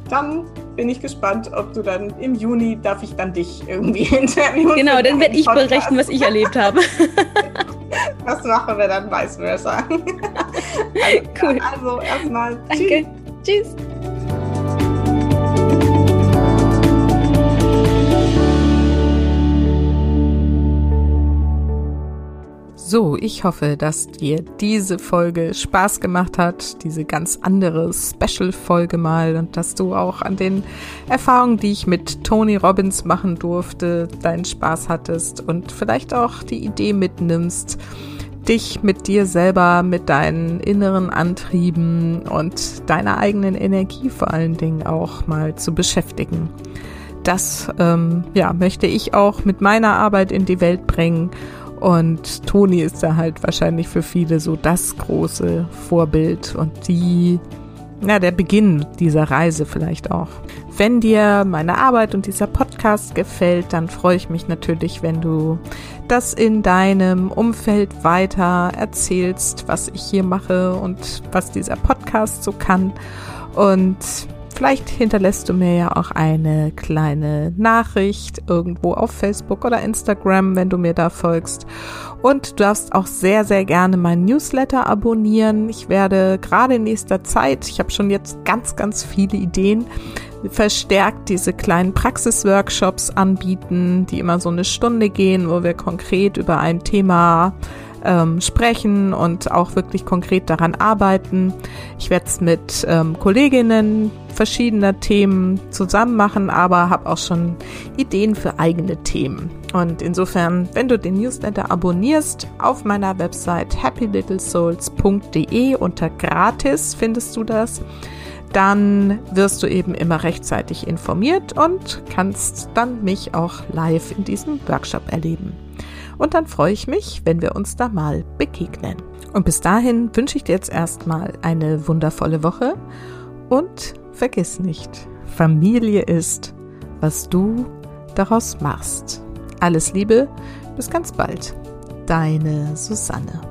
dann bin ich gespannt, ob du dann im Juni darf ich dann dich irgendwie interviewen. Genau, dann werde ich Podcast. berichten, was ich erlebt habe. was machen wir dann vice versa? also, cool. Also erstmal. Danke. Tschüss. tschüss. So, ich hoffe, dass dir diese Folge Spaß gemacht hat, diese ganz andere Special-Folge mal und dass du auch an den Erfahrungen, die ich mit Tony Robbins machen durfte, deinen Spaß hattest und vielleicht auch die Idee mitnimmst, dich mit dir selber, mit deinen inneren Antrieben und deiner eigenen Energie vor allen Dingen auch mal zu beschäftigen. Das ähm, ja, möchte ich auch mit meiner Arbeit in die Welt bringen und Toni ist da halt wahrscheinlich für viele so das große Vorbild und die, ja, der Beginn dieser Reise vielleicht auch. Wenn dir meine Arbeit und dieser Podcast gefällt, dann freue ich mich natürlich, wenn du das in deinem Umfeld weiter erzählst, was ich hier mache und was dieser Podcast so kann. Und Vielleicht hinterlässt du mir ja auch eine kleine Nachricht irgendwo auf Facebook oder Instagram, wenn du mir da folgst. Und du darfst auch sehr, sehr gerne meinen Newsletter abonnieren. Ich werde gerade in nächster Zeit, ich habe schon jetzt ganz, ganz viele Ideen, verstärkt diese kleinen Praxisworkshops anbieten, die immer so eine Stunde gehen, wo wir konkret über ein Thema ähm, sprechen und auch wirklich konkret daran arbeiten. Ich werde es mit ähm, Kolleginnen verschiedener Themen zusammen machen, aber habe auch schon Ideen für eigene Themen. Und insofern, wenn du den Newsletter abonnierst, auf meiner Website happylittlesouls.de unter gratis findest du das dann wirst du eben immer rechtzeitig informiert und kannst dann mich auch live in diesem Workshop erleben. Und dann freue ich mich, wenn wir uns da mal begegnen. Und bis dahin wünsche ich dir jetzt erstmal eine wundervolle Woche und vergiss nicht, Familie ist, was du daraus machst. Alles Liebe, bis ganz bald. Deine Susanne.